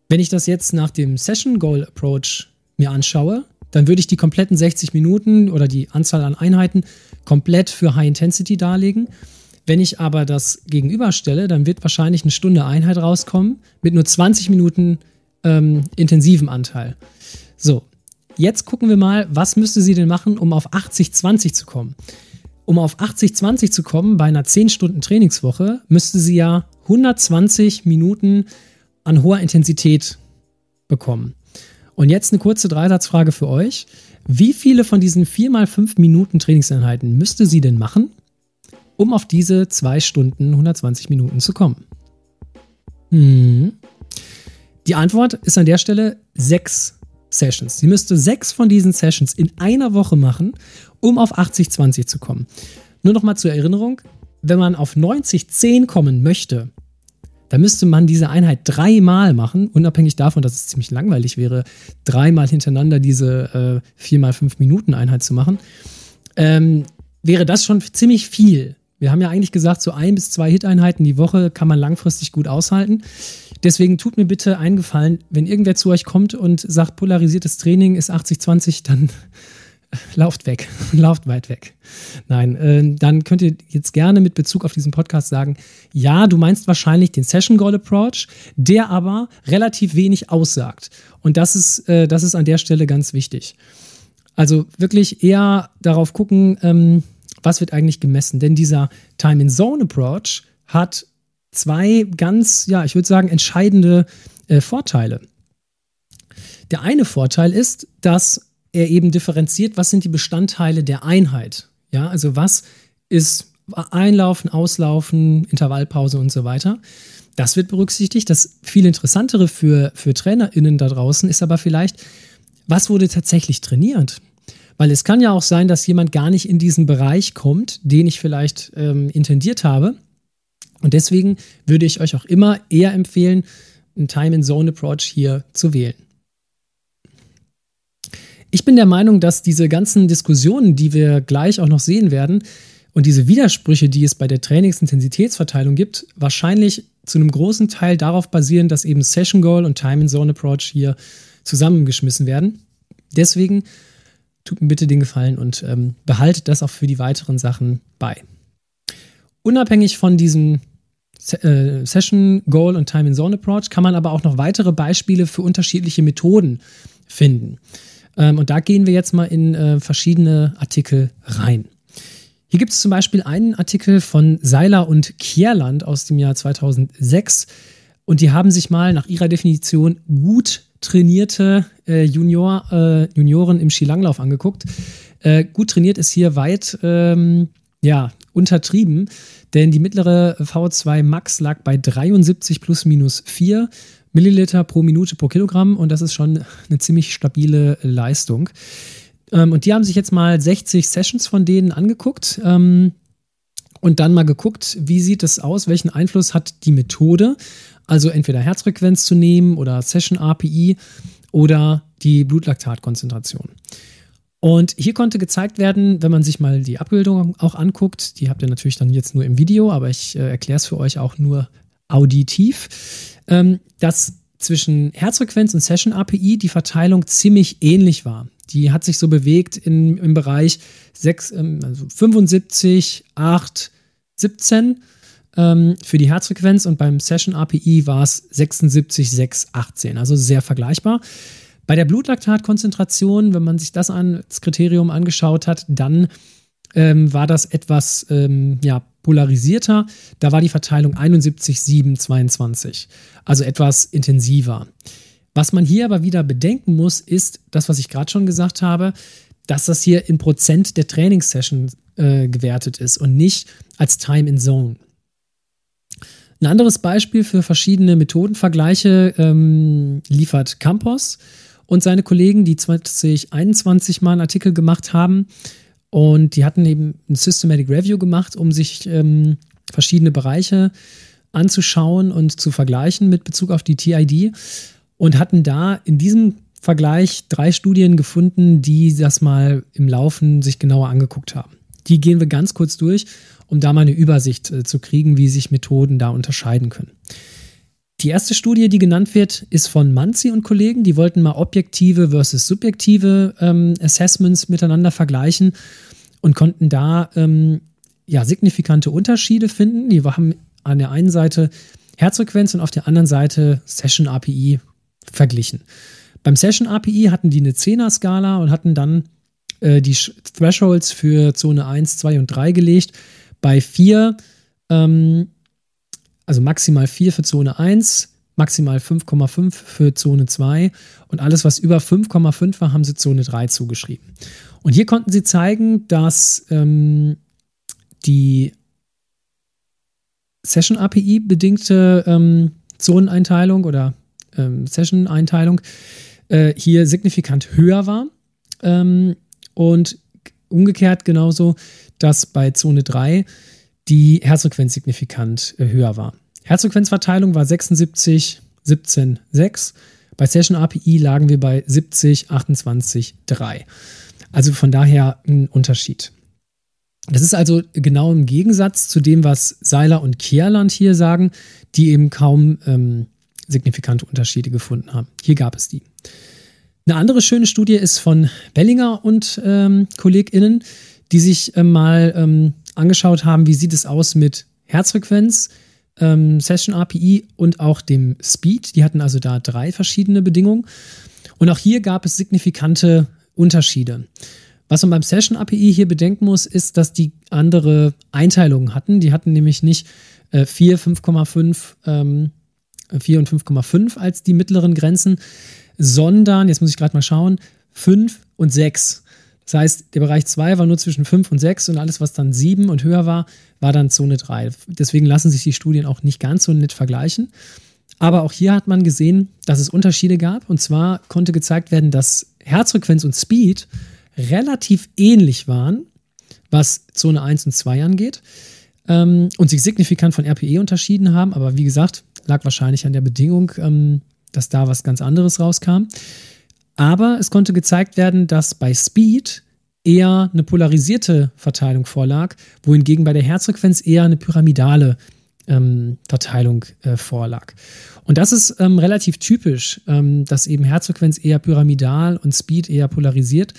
Wenn ich das jetzt nach dem Session Goal Approach mir anschaue, dann würde ich die kompletten 60 Minuten oder die Anzahl an Einheiten komplett für High Intensity darlegen. Wenn ich aber das gegenüberstelle, dann wird wahrscheinlich eine Stunde Einheit rauskommen mit nur 20 Minuten ähm, intensivem Anteil. So, jetzt gucken wir mal, was müsste sie denn machen, um auf 80-20 zu kommen? Um auf 80-20 zu kommen bei einer 10 Stunden Trainingswoche, müsste sie ja 120 Minuten an hoher Intensität bekommen. Und jetzt eine kurze Dreisatzfrage für euch. Wie viele von diesen 4 mal 5 Minuten Trainingseinheiten müsste sie denn machen, um auf diese 2 Stunden 120 Minuten zu kommen? Hm. Die Antwort ist an der Stelle 6 Sessions. Sie müsste 6 von diesen Sessions in einer Woche machen, um auf 80-20 zu kommen. Nur noch mal zur Erinnerung, wenn man auf 90-10 kommen möchte, da müsste man diese Einheit dreimal machen, unabhängig davon, dass es ziemlich langweilig wäre, dreimal hintereinander diese äh, 4 mal 5 Minuten Einheit zu machen. Ähm, wäre das schon ziemlich viel. Wir haben ja eigentlich gesagt, so ein bis zwei Hit-Einheiten die Woche kann man langfristig gut aushalten. Deswegen tut mir bitte einen Gefallen, wenn irgendwer zu euch kommt und sagt, polarisiertes Training ist 80-20, dann lauft weg, lauft weit weg. Nein, äh, dann könnt ihr jetzt gerne mit Bezug auf diesen Podcast sagen, ja, du meinst wahrscheinlich den Session Goal Approach, der aber relativ wenig aussagt. Und das ist, äh, das ist an der Stelle ganz wichtig. Also wirklich eher darauf gucken, ähm, was wird eigentlich gemessen. Denn dieser Time in Zone Approach hat zwei ganz, ja, ich würde sagen, entscheidende äh, Vorteile. Der eine Vorteil ist, dass er eben differenziert, was sind die Bestandteile der Einheit. Ja, also was ist Einlaufen, Auslaufen, Intervallpause und so weiter. Das wird berücksichtigt. Das viel interessantere für, für TrainerInnen da draußen ist aber vielleicht, was wurde tatsächlich trainiert? Weil es kann ja auch sein, dass jemand gar nicht in diesen Bereich kommt, den ich vielleicht ähm, intendiert habe. Und deswegen würde ich euch auch immer eher empfehlen, einen Time-in-Zone-Approach hier zu wählen. Ich bin der Meinung, dass diese ganzen Diskussionen, die wir gleich auch noch sehen werden, und diese Widersprüche, die es bei der Trainingsintensitätsverteilung gibt, wahrscheinlich zu einem großen Teil darauf basieren, dass eben Session Goal und Time in Zone Approach hier zusammengeschmissen werden. Deswegen tut mir bitte den Gefallen und ähm, behaltet das auch für die weiteren Sachen bei. Unabhängig von diesem äh, Session Goal und Time in Zone Approach kann man aber auch noch weitere Beispiele für unterschiedliche Methoden finden. Ähm, und da gehen wir jetzt mal in äh, verschiedene Artikel rein. Hier gibt es zum Beispiel einen Artikel von Seiler und Kierland aus dem Jahr 2006. Und die haben sich mal nach ihrer Definition gut trainierte äh, Junior, äh, Junioren im Skilanglauf angeguckt. Äh, gut trainiert ist hier weit ähm, ja, untertrieben, denn die mittlere V2 Max lag bei 73 plus minus 4 Milliliter pro Minute pro Kilogramm und das ist schon eine ziemlich stabile Leistung. Ähm, und die haben sich jetzt mal 60 Sessions von denen angeguckt ähm, und dann mal geguckt, wie sieht es aus, welchen Einfluss hat die Methode, also entweder Herzfrequenz zu nehmen oder Session API oder die Blutlaktatkonzentration. Und hier konnte gezeigt werden, wenn man sich mal die Abbildung auch anguckt, die habt ihr natürlich dann jetzt nur im Video, aber ich äh, erkläre es für euch auch nur auditiv ähm, dass zwischen Herzfrequenz und Session API die Verteilung ziemlich ähnlich war. Die hat sich so bewegt in, im Bereich 6, ähm, also 75, 8, 17 ähm, für die Herzfrequenz und beim Session API war es 76, 6, 18. Also sehr vergleichbar. Bei der Blutlaktatkonzentration, wenn man sich das als Kriterium angeschaut hat, dann ähm, war das etwas ähm, ja, polarisierter. Da war die Verteilung 71, 7, 22. Also etwas intensiver. Was man hier aber wieder bedenken muss, ist das, was ich gerade schon gesagt habe, dass das hier in Prozent der Trainingssession äh, gewertet ist und nicht als Time in Zone. Ein anderes Beispiel für verschiedene Methodenvergleiche ähm, liefert Campos. Und seine Kollegen, die 2021 mal einen Artikel gemacht haben. Und die hatten eben ein Systematic Review gemacht, um sich ähm, verschiedene Bereiche anzuschauen und zu vergleichen mit Bezug auf die TID und hatten da in diesem Vergleich drei Studien gefunden, die das mal im Laufen sich genauer angeguckt haben. Die gehen wir ganz kurz durch, um da mal eine Übersicht äh, zu kriegen, wie sich Methoden da unterscheiden können. Die erste Studie, die genannt wird, ist von Manzi und Kollegen. Die wollten mal objektive versus subjektive ähm, Assessments miteinander vergleichen und konnten da ähm, ja, signifikante Unterschiede finden. Die haben an der einen Seite Herzfrequenz und auf der anderen Seite Session API verglichen. Beim Session API hatten die eine 10er-Skala und hatten dann äh, die Thresholds für Zone 1, 2 und 3 gelegt. Bei 4, ähm, also maximal 4 für Zone 1, maximal 5,5 für Zone 2 und alles, was über 5,5 war, haben sie Zone 3 zugeschrieben. Und hier konnten sie zeigen, dass ähm, die Session API bedingte ähm, Zoneneinteilung oder ähm, Session-Einteilung äh, hier signifikant höher war. Ähm, und umgekehrt genauso, dass bei Zone 3 die Herzfrequenz signifikant äh, höher war. Herzfrequenzverteilung war 76, 17, 6. Bei Session API lagen wir bei 70, 28, 3. Also von daher ein Unterschied. Das ist also genau im Gegensatz zu dem, was Seiler und Kierland hier sagen, die eben kaum ähm, signifikante Unterschiede gefunden haben. Hier gab es die. Eine andere schöne Studie ist von Bellinger und ähm, KollegInnen, die sich äh, mal ähm, angeschaut haben, wie sieht es aus mit Herzfrequenz, ähm, Session API und auch dem Speed. Die hatten also da drei verschiedene Bedingungen. Und auch hier gab es signifikante Unterschiede. Was man beim Session API hier bedenken muss, ist, dass die andere Einteilungen hatten. Die hatten nämlich nicht äh, 4, 5,5, ähm, 4 und 5,5 als die mittleren Grenzen, sondern, jetzt muss ich gerade mal schauen, 5 und 6. Das heißt, der Bereich 2 war nur zwischen 5 und 6 und alles, was dann 7 und höher war, war dann Zone 3. Deswegen lassen sich die Studien auch nicht ganz so nett vergleichen. Aber auch hier hat man gesehen, dass es Unterschiede gab. Und zwar konnte gezeigt werden, dass Herzfrequenz und Speed relativ ähnlich waren, was Zone 1 und 2 angeht. Ähm, und sich signifikant von RPE unterschieden haben. Aber wie gesagt, lag wahrscheinlich an der Bedingung, ähm, dass da was ganz anderes rauskam. Aber es konnte gezeigt werden, dass bei Speed eher eine polarisierte Verteilung vorlag, wohingegen bei der Herzfrequenz eher eine pyramidale ähm, Verteilung äh, vorlag. Und das ist ähm, relativ typisch, ähm, dass eben Herzfrequenz eher pyramidal und Speed eher polarisiert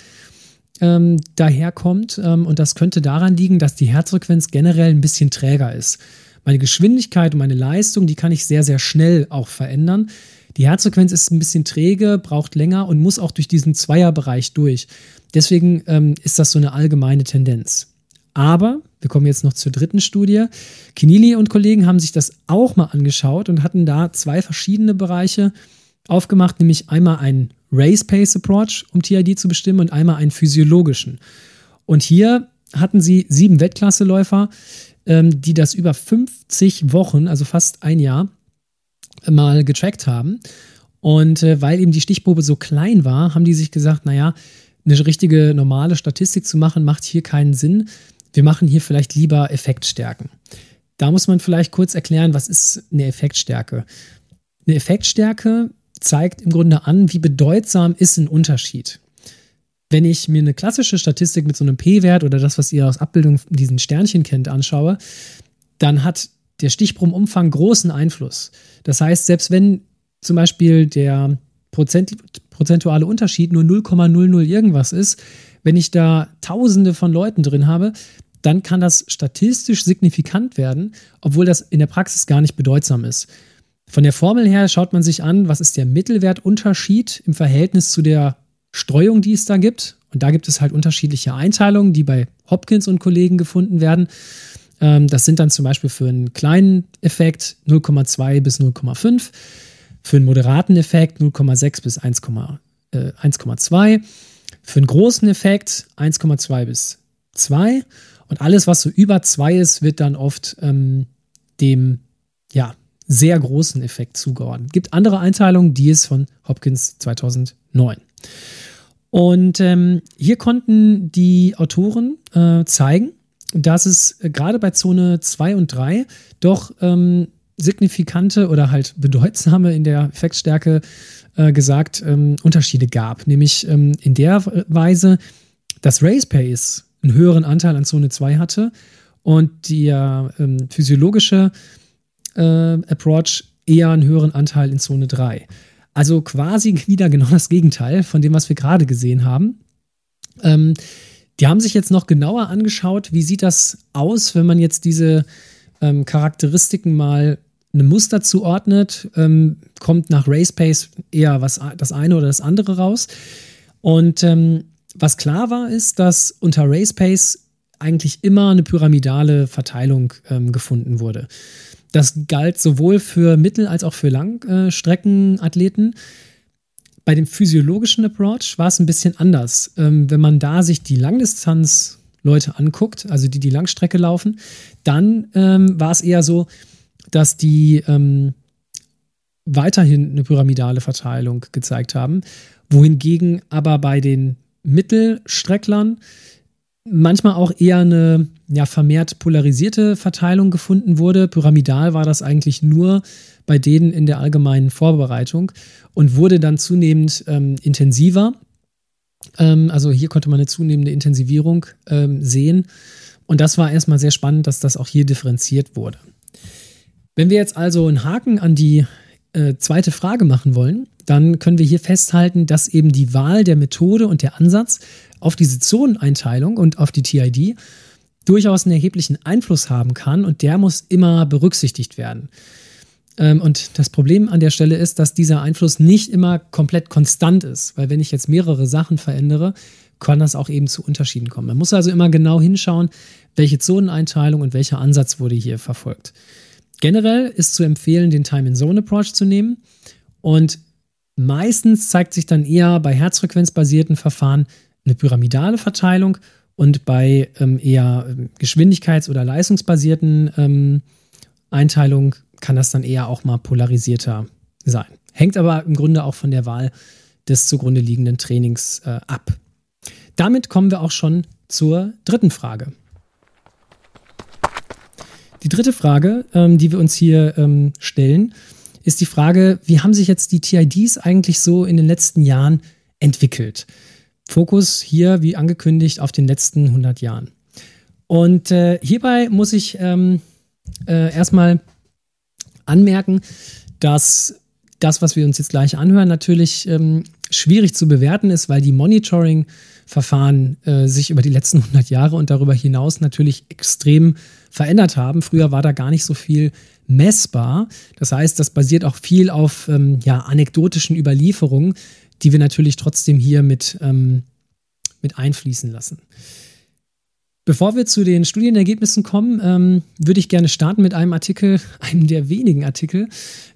ähm, daherkommt. Ähm, und das könnte daran liegen, dass die Herzfrequenz generell ein bisschen träger ist. Meine Geschwindigkeit und meine Leistung, die kann ich sehr, sehr schnell auch verändern. Die Herzfrequenz ist ein bisschen träge, braucht länger und muss auch durch diesen Zweierbereich durch. Deswegen ähm, ist das so eine allgemeine Tendenz. Aber, wir kommen jetzt noch zur dritten Studie. Kinili und Kollegen haben sich das auch mal angeschaut und hatten da zwei verschiedene Bereiche aufgemacht, nämlich einmal einen Race Pace Approach, um TID zu bestimmen, und einmal einen physiologischen. Und hier hatten sie sieben Weltklasseläufer, ähm, die das über 50 Wochen, also fast ein Jahr, mal getrackt haben. Und äh, weil eben die Stichprobe so klein war, haben die sich gesagt, naja, eine richtige normale Statistik zu machen, macht hier keinen Sinn. Wir machen hier vielleicht lieber Effektstärken. Da muss man vielleicht kurz erklären, was ist eine Effektstärke? Eine Effektstärke zeigt im Grunde an, wie bedeutsam ist ein Unterschied. Wenn ich mir eine klassische Statistik mit so einem P-Wert oder das, was ihr aus Abbildung diesen Sternchen kennt, anschaue, dann hat der Stichprobenumfang großen Einfluss. Das heißt, selbst wenn zum Beispiel der Prozent, prozentuale Unterschied nur 0,00 irgendwas ist, wenn ich da Tausende von Leuten drin habe, dann kann das statistisch signifikant werden, obwohl das in der Praxis gar nicht bedeutsam ist. Von der Formel her schaut man sich an, was ist der Mittelwertunterschied im Verhältnis zu der Streuung, die es da gibt. Und da gibt es halt unterschiedliche Einteilungen, die bei Hopkins und Kollegen gefunden werden. Ähm, das sind dann zum Beispiel für einen kleinen Effekt 0,2 bis 0,5, für einen moderaten Effekt 0,6 bis 1,2, äh, für einen großen Effekt 1,2 bis 2. Und alles, was so über 2 ist, wird dann oft ähm, dem ja, sehr großen Effekt zugeordnet. Es gibt andere Einteilungen, die ist von Hopkins 2009. Und ähm, hier konnten die Autoren äh, zeigen, dass es äh, gerade bei Zone 2 und 3 doch ähm, signifikante oder halt bedeutsame in der Effektstärke äh, gesagt ähm, Unterschiede gab. Nämlich ähm, in der Weise, dass Race Pace einen höheren Anteil an Zone 2 hatte und der ähm, physiologische äh, Approach eher einen höheren Anteil in Zone 3. Also quasi wieder genau das Gegenteil von dem, was wir gerade gesehen haben. Ähm, die haben sich jetzt noch genauer angeschaut, wie sieht das aus, wenn man jetzt diese ähm, Charakteristiken mal einem Muster zuordnet, ähm, kommt nach Racepace eher was, das eine oder das andere raus. Und ähm, was klar war, ist, dass unter Racepace eigentlich immer eine pyramidale Verteilung ähm, gefunden wurde. Das galt sowohl für Mittel- als auch für Langstreckenathleten. Bei dem physiologischen Approach war es ein bisschen anders. Ähm, wenn man da sich die Langdistanz-Leute anguckt, also die die Langstrecke laufen, dann ähm, war es eher so, dass die ähm, weiterhin eine pyramidale Verteilung gezeigt haben, wohingegen aber bei den Mittelstrecklern manchmal auch eher eine ja, vermehrt polarisierte Verteilung gefunden wurde. Pyramidal war das eigentlich nur bei denen in der allgemeinen Vorbereitung und wurde dann zunehmend ähm, intensiver. Ähm, also hier konnte man eine zunehmende Intensivierung ähm, sehen. Und das war erstmal sehr spannend, dass das auch hier differenziert wurde. Wenn wir jetzt also einen Haken an die äh, zweite Frage machen wollen, dann können wir hier festhalten, dass eben die Wahl der Methode und der Ansatz auf diese Zoneneinteilung und auf die TID durchaus einen erheblichen Einfluss haben kann und der muss immer berücksichtigt werden. Ähm, und das Problem an der Stelle ist, dass dieser Einfluss nicht immer komplett konstant ist, weil wenn ich jetzt mehrere Sachen verändere, kann das auch eben zu Unterschieden kommen. Man muss also immer genau hinschauen, welche Zoneneinteilung und welcher Ansatz wurde hier verfolgt. Generell ist zu empfehlen, den Time-in-Zone-Approach zu nehmen und meistens zeigt sich dann eher bei herzfrequenzbasierten Verfahren eine pyramidale Verteilung und bei ähm, eher ähm, geschwindigkeits- oder leistungsbasierten ähm, Einteilungen kann das dann eher auch mal polarisierter sein. Hängt aber im Grunde auch von der Wahl des zugrunde liegenden Trainings äh, ab. Damit kommen wir auch schon zur dritten Frage. Die dritte Frage, ähm, die wir uns hier ähm, stellen, ist die Frage, wie haben sich jetzt die TIDs eigentlich so in den letzten Jahren entwickelt? Fokus hier, wie angekündigt, auf den letzten 100 Jahren. Und äh, hierbei muss ich ähm, äh, erstmal anmerken, dass das, was wir uns jetzt gleich anhören, natürlich ähm, schwierig zu bewerten ist, weil die Monitoring-Verfahren äh, sich über die letzten 100 Jahre und darüber hinaus natürlich extrem verändert haben. Früher war da gar nicht so viel messbar. Das heißt, das basiert auch viel auf ähm, ja, anekdotischen Überlieferungen, die wir natürlich trotzdem hier mit, ähm, mit einfließen lassen. Bevor wir zu den Studienergebnissen kommen, ähm, würde ich gerne starten mit einem Artikel, einem der wenigen Artikel,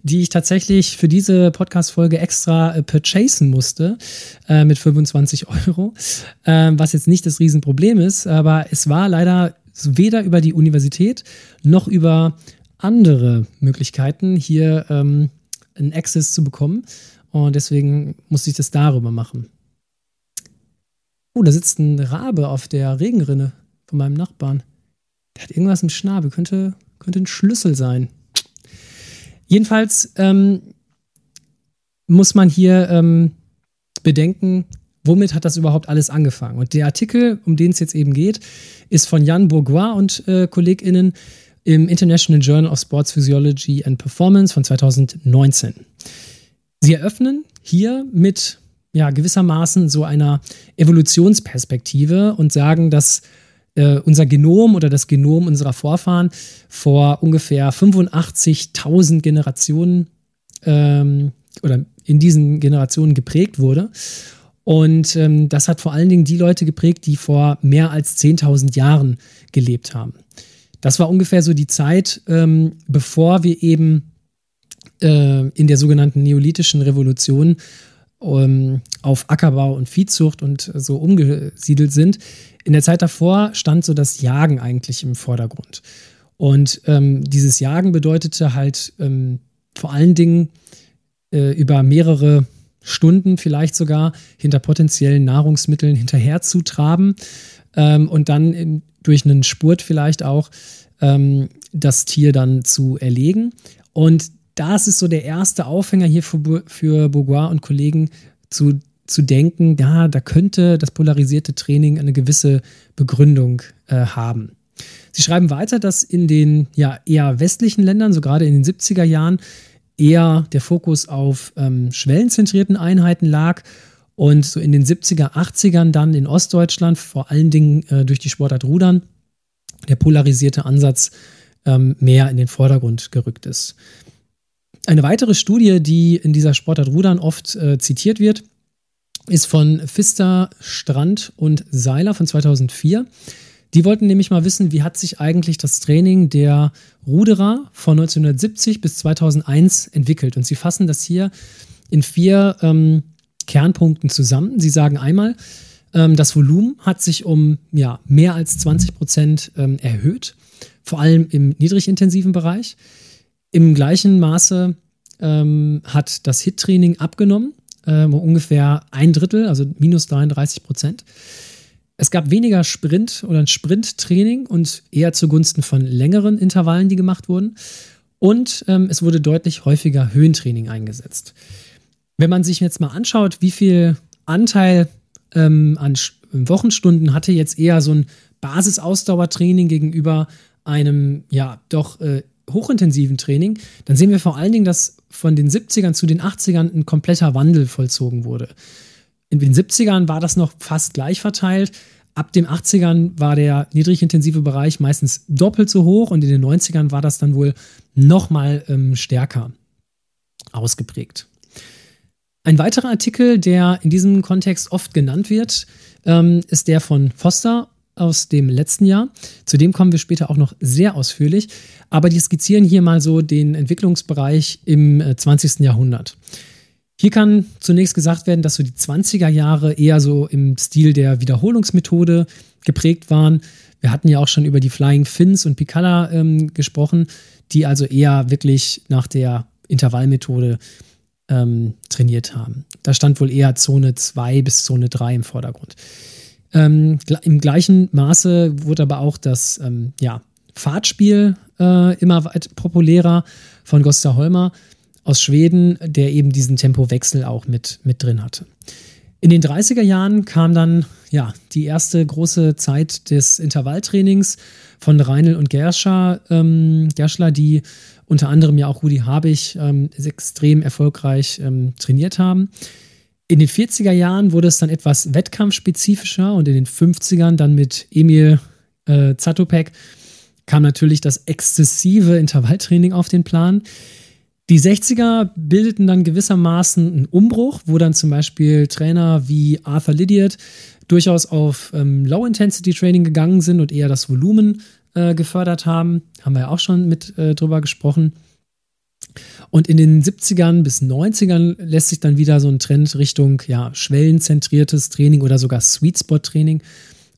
die ich tatsächlich für diese Podcast-Folge extra äh, purchasen musste äh, mit 25 Euro, äh, was jetzt nicht das Riesenproblem ist, aber es war leider weder über die Universität noch über andere Möglichkeiten, hier ähm, einen Access zu bekommen. Und deswegen musste ich das darüber machen. Oh, da sitzt ein Rabe auf der Regenrinne von meinem Nachbarn. Der hat irgendwas im Schnabel. Könnte, könnte ein Schlüssel sein. Jedenfalls ähm, muss man hier ähm, bedenken, womit hat das überhaupt alles angefangen? Und der Artikel, um den es jetzt eben geht, ist von Jan Bourgois und äh, KollegInnen im International Journal of Sports Physiology and Performance von 2019. Sie eröffnen hier mit ja, gewissermaßen so einer Evolutionsperspektive und sagen, dass äh, unser Genom oder das Genom unserer Vorfahren vor ungefähr 85.000 Generationen ähm, oder in diesen Generationen geprägt wurde. Und ähm, das hat vor allen Dingen die Leute geprägt, die vor mehr als 10.000 Jahren gelebt haben. Das war ungefähr so die Zeit, ähm, bevor wir eben äh, in der sogenannten neolithischen Revolution ähm, auf Ackerbau und Viehzucht und so umgesiedelt sind. In der Zeit davor stand so das Jagen eigentlich im Vordergrund. Und ähm, dieses Jagen bedeutete halt ähm, vor allen Dingen äh, über mehrere Stunden vielleicht sogar hinter potenziellen Nahrungsmitteln hinterher zu traben ähm, und dann in, durch einen Spurt vielleicht auch ähm, das Tier dann zu erlegen. Und das ist so der erste Aufhänger hier für, für Bourgois und Kollegen zu, zu denken, ja, da könnte das polarisierte Training eine gewisse Begründung äh, haben. Sie schreiben weiter, dass in den ja, eher westlichen Ländern, so gerade in den 70er Jahren, eher der Fokus auf ähm, schwellenzentrierten Einheiten lag und so in den 70er, 80ern dann in Ostdeutschland, vor allen Dingen äh, durch die Sportart Rudern, der polarisierte Ansatz ähm, mehr in den Vordergrund gerückt ist. Eine weitere Studie, die in dieser Sportart Rudern oft äh, zitiert wird, ist von Pfister, Strand und Seiler von 2004. Die wollten nämlich mal wissen, wie hat sich eigentlich das Training der Ruderer von 1970 bis 2001 entwickelt. Und sie fassen das hier in vier ähm, Kernpunkten zusammen. Sie sagen einmal, ähm, das Volumen hat sich um ja, mehr als 20 Prozent ähm, erhöht, vor allem im niedrigintensiven Bereich. Im gleichen Maße ähm, hat das HIT-Training abgenommen, ähm, ungefähr ein Drittel, also minus 33 Prozent. Es gab weniger Sprint oder ein Sprinttraining und eher zugunsten von längeren Intervallen, die gemacht wurden. Und ähm, es wurde deutlich häufiger Höhentraining eingesetzt. Wenn man sich jetzt mal anschaut, wie viel Anteil ähm, an Wochenstunden hatte jetzt eher so ein Basisausdauertraining gegenüber einem ja doch äh, hochintensiven Training, dann sehen wir vor allen Dingen, dass von den 70ern zu den 80ern ein kompletter Wandel vollzogen wurde. In den 70ern war das noch fast gleich verteilt. Ab den 80ern war der niedrigintensive Bereich meistens doppelt so hoch und in den 90ern war das dann wohl noch mal ähm, stärker ausgeprägt. Ein weiterer Artikel, der in diesem Kontext oft genannt wird, ähm, ist der von Foster aus dem letzten Jahr. Zu dem kommen wir später auch noch sehr ausführlich. Aber die skizzieren hier mal so den Entwicklungsbereich im 20. Äh, Jahrhundert. Hier kann zunächst gesagt werden, dass so die 20er Jahre eher so im Stil der Wiederholungsmethode geprägt waren. Wir hatten ja auch schon über die Flying Fins und Picala ähm, gesprochen, die also eher wirklich nach der Intervallmethode ähm, trainiert haben. Da stand wohl eher Zone 2 bis Zone 3 im Vordergrund. Ähm, Im gleichen Maße wurde aber auch das ähm, ja, Fahrtspiel äh, immer weit populärer von Gosta Holmer aus Schweden, der eben diesen Tempowechsel auch mit, mit drin hatte. In den 30er Jahren kam dann ja die erste große Zeit des Intervalltrainings von Reinl und Gerscher, ähm, Gerschler, die unter anderem ja auch Rudi Habig ähm, extrem erfolgreich ähm, trainiert haben. In den 40er Jahren wurde es dann etwas wettkampfspezifischer und in den 50ern dann mit Emil äh, Zatopek kam natürlich das exzessive Intervalltraining auf den Plan. Die 60er bildeten dann gewissermaßen einen Umbruch, wo dann zum Beispiel Trainer wie Arthur Lydiard durchaus auf ähm, Low-Intensity-Training gegangen sind und eher das Volumen äh, gefördert haben. Haben wir ja auch schon mit äh, drüber gesprochen. Und in den 70ern bis 90ern lässt sich dann wieder so ein Trend Richtung ja, schwellenzentriertes Training oder sogar Sweet Spot Training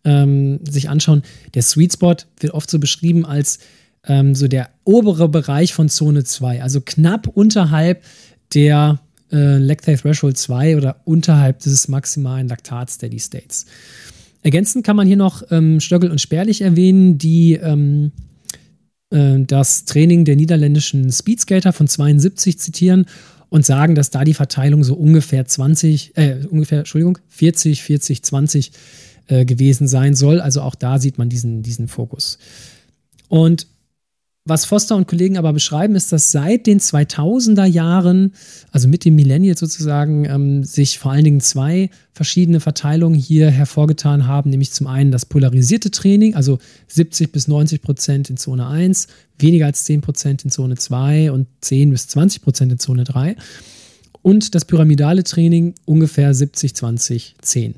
ähm, sich anschauen. Der Sweet Spot wird oft so beschrieben als ähm, so der obere Bereich von Zone 2, also knapp unterhalb der äh, Lactate Threshold 2 oder unterhalb des maximalen Laktat Steady States. Ergänzend kann man hier noch ähm, Stöckel und Spärlich erwähnen, die ähm, äh, das Training der niederländischen Speedskater von 72 zitieren und sagen, dass da die Verteilung so ungefähr 20, äh, ungefähr, Entschuldigung, 40, 40, 20 äh, gewesen sein soll. Also auch da sieht man diesen, diesen Fokus. Und was Foster und Kollegen aber beschreiben, ist, dass seit den 2000er Jahren, also mit dem Millennial sozusagen, ähm, sich vor allen Dingen zwei verschiedene Verteilungen hier hervorgetan haben, nämlich zum einen das polarisierte Training, also 70 bis 90 Prozent in Zone 1, weniger als 10 Prozent in Zone 2 und 10 bis 20 Prozent in Zone 3 und das pyramidale Training ungefähr 70, 20, 10.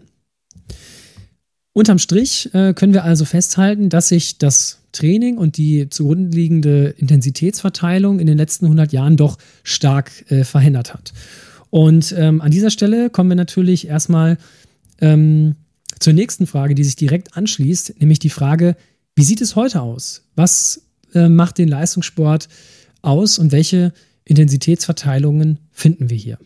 Unterm Strich äh, können wir also festhalten, dass sich das Training und die zugrunde liegende Intensitätsverteilung in den letzten 100 Jahren doch stark äh, verändert hat. Und ähm, an dieser Stelle kommen wir natürlich erstmal ähm, zur nächsten Frage, die sich direkt anschließt, nämlich die Frage, wie sieht es heute aus? Was äh, macht den Leistungssport aus und welche Intensitätsverteilungen finden wir hier?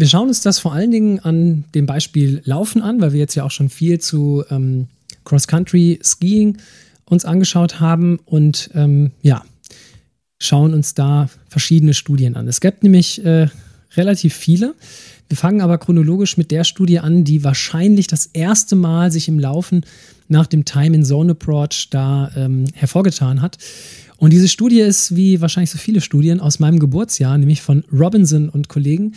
Wir schauen uns das vor allen Dingen an dem Beispiel Laufen an, weil wir jetzt ja auch schon viel zu ähm, Cross-Country-Skiing uns angeschaut haben und ähm, ja, schauen uns da verschiedene Studien an. Es gibt nämlich äh, relativ viele. Wir fangen aber chronologisch mit der Studie an, die wahrscheinlich das erste Mal sich im Laufen nach dem Time in Zone Approach da ähm, hervorgetan hat. Und diese Studie ist, wie wahrscheinlich so viele Studien, aus meinem Geburtsjahr, nämlich von Robinson und Kollegen,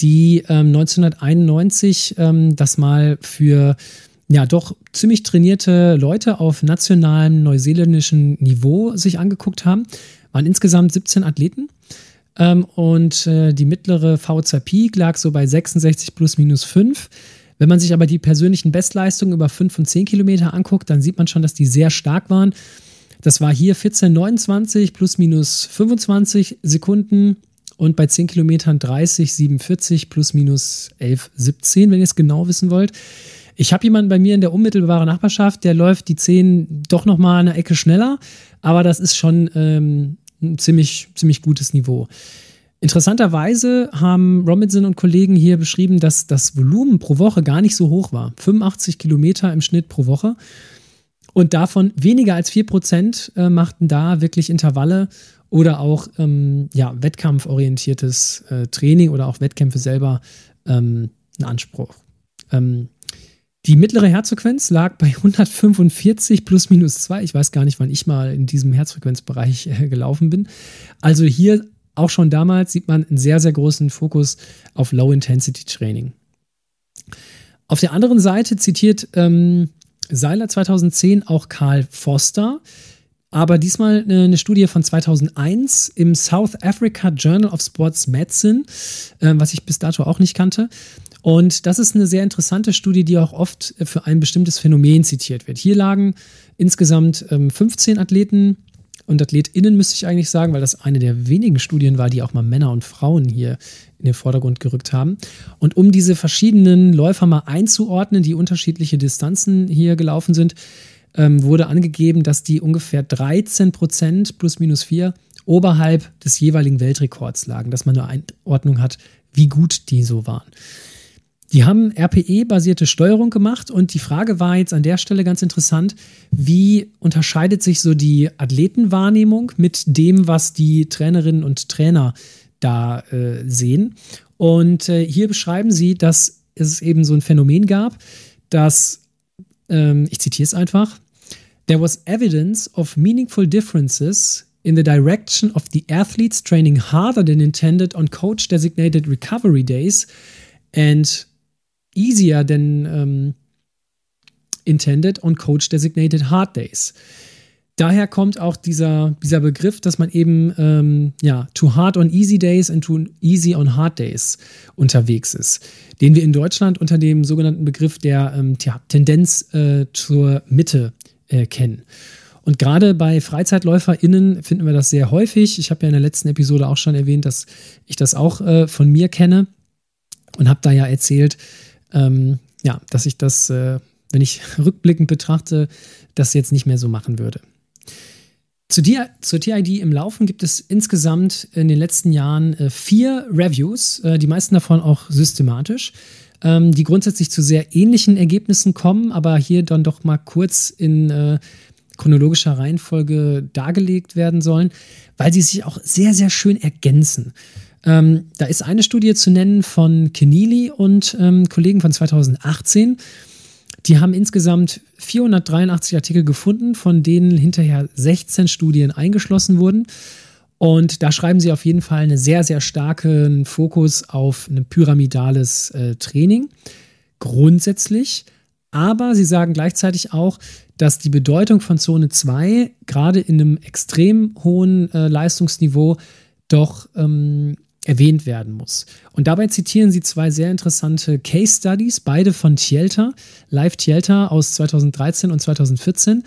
die ähm, 1991 ähm, das mal für ja doch ziemlich trainierte Leute auf nationalem neuseeländischen Niveau sich angeguckt haben. Waren insgesamt 17 Athleten. Ähm, und äh, die mittlere V2 Peak lag so bei 66 plus minus 5. Wenn man sich aber die persönlichen Bestleistungen über 5 und 10 Kilometer anguckt, dann sieht man schon, dass die sehr stark waren. Das war hier 14,29 plus minus 25 Sekunden und bei 10 Kilometern 30, 47 plus minus 11, 17, wenn ihr es genau wissen wollt. Ich habe jemanden bei mir in der unmittelbaren Nachbarschaft, der läuft die 10 doch noch mal eine Ecke schneller, aber das ist schon ähm, ein ziemlich, ziemlich gutes Niveau. Interessanterweise haben Robinson und Kollegen hier beschrieben, dass das Volumen pro Woche gar nicht so hoch war. 85 Kilometer im Schnitt pro Woche. Und davon weniger als 4 Prozent äh, machten da wirklich Intervalle oder auch ähm, ja, wettkampforientiertes äh, Training oder auch Wettkämpfe selber ähm, in Anspruch. Ähm, die mittlere Herzfrequenz lag bei 145 plus minus 2. Ich weiß gar nicht, wann ich mal in diesem Herzfrequenzbereich äh, gelaufen bin. Also hier auch schon damals sieht man einen sehr, sehr großen Fokus auf Low-Intensity-Training. Auf der anderen Seite zitiert ähm, Seiler 2010 auch Karl Foster, aber diesmal eine Studie von 2001 im South Africa Journal of Sports Medicine, äh, was ich bis dato auch nicht kannte. Und das ist eine sehr interessante Studie, die auch oft für ein bestimmtes Phänomen zitiert wird. Hier lagen insgesamt ähm, 15 Athleten und AthletInnen, müsste ich eigentlich sagen, weil das eine der wenigen Studien war, die auch mal Männer und Frauen hier in den Vordergrund gerückt haben. Und um diese verschiedenen Läufer mal einzuordnen, die unterschiedliche Distanzen hier gelaufen sind, ähm, wurde angegeben, dass die ungefähr 13 Prozent plus minus 4 oberhalb des jeweiligen Weltrekords lagen, dass man eine Einordnung hat, wie gut die so waren. Die haben RPE-basierte Steuerung gemacht und die Frage war jetzt an der Stelle ganz interessant, wie unterscheidet sich so die Athletenwahrnehmung mit dem, was die Trainerinnen und Trainer da äh, sehen. Und äh, hier beschreiben sie, dass es eben so ein Phänomen gab, dass, ähm, ich zitiere es einfach, There was evidence of meaningful differences in the direction of the athletes training harder than intended on coach designated recovery days and easier than um, intended on coach designated hard days. Daher kommt auch dieser, dieser Begriff, dass man eben ähm, ja, too hard on easy days and too easy on hard days unterwegs ist, den wir in Deutschland unter dem sogenannten Begriff der ähm, Tendenz äh, zur Mitte äh, kennen. Und gerade bei FreizeitläuferInnen finden wir das sehr häufig. Ich habe ja in der letzten Episode auch schon erwähnt, dass ich das auch äh, von mir kenne und habe da ja erzählt, ähm, ja, dass ich das, äh, wenn ich rückblickend betrachte, das jetzt nicht mehr so machen würde. Zu dir, zur TID im Laufen gibt es insgesamt in den letzten Jahren äh, vier Reviews, äh, die meisten davon auch systematisch, ähm, die grundsätzlich zu sehr ähnlichen Ergebnissen kommen, aber hier dann doch mal kurz in äh, chronologischer Reihenfolge dargelegt werden sollen, weil sie sich auch sehr, sehr schön ergänzen. Ähm, da ist eine Studie zu nennen von Keneally und ähm, Kollegen von 2018. Die haben insgesamt 483 Artikel gefunden, von denen hinterher 16 Studien eingeschlossen wurden. Und da schreiben sie auf jeden Fall einen sehr, sehr starken Fokus auf ein pyramidales äh, Training. Grundsätzlich. Aber sie sagen gleichzeitig auch, dass die Bedeutung von Zone 2 gerade in einem extrem hohen äh, Leistungsniveau doch ähm, erwähnt werden muss. Und dabei zitieren sie zwei sehr interessante Case Studies, beide von Thielter, Live Thielter aus 2013 und 2014.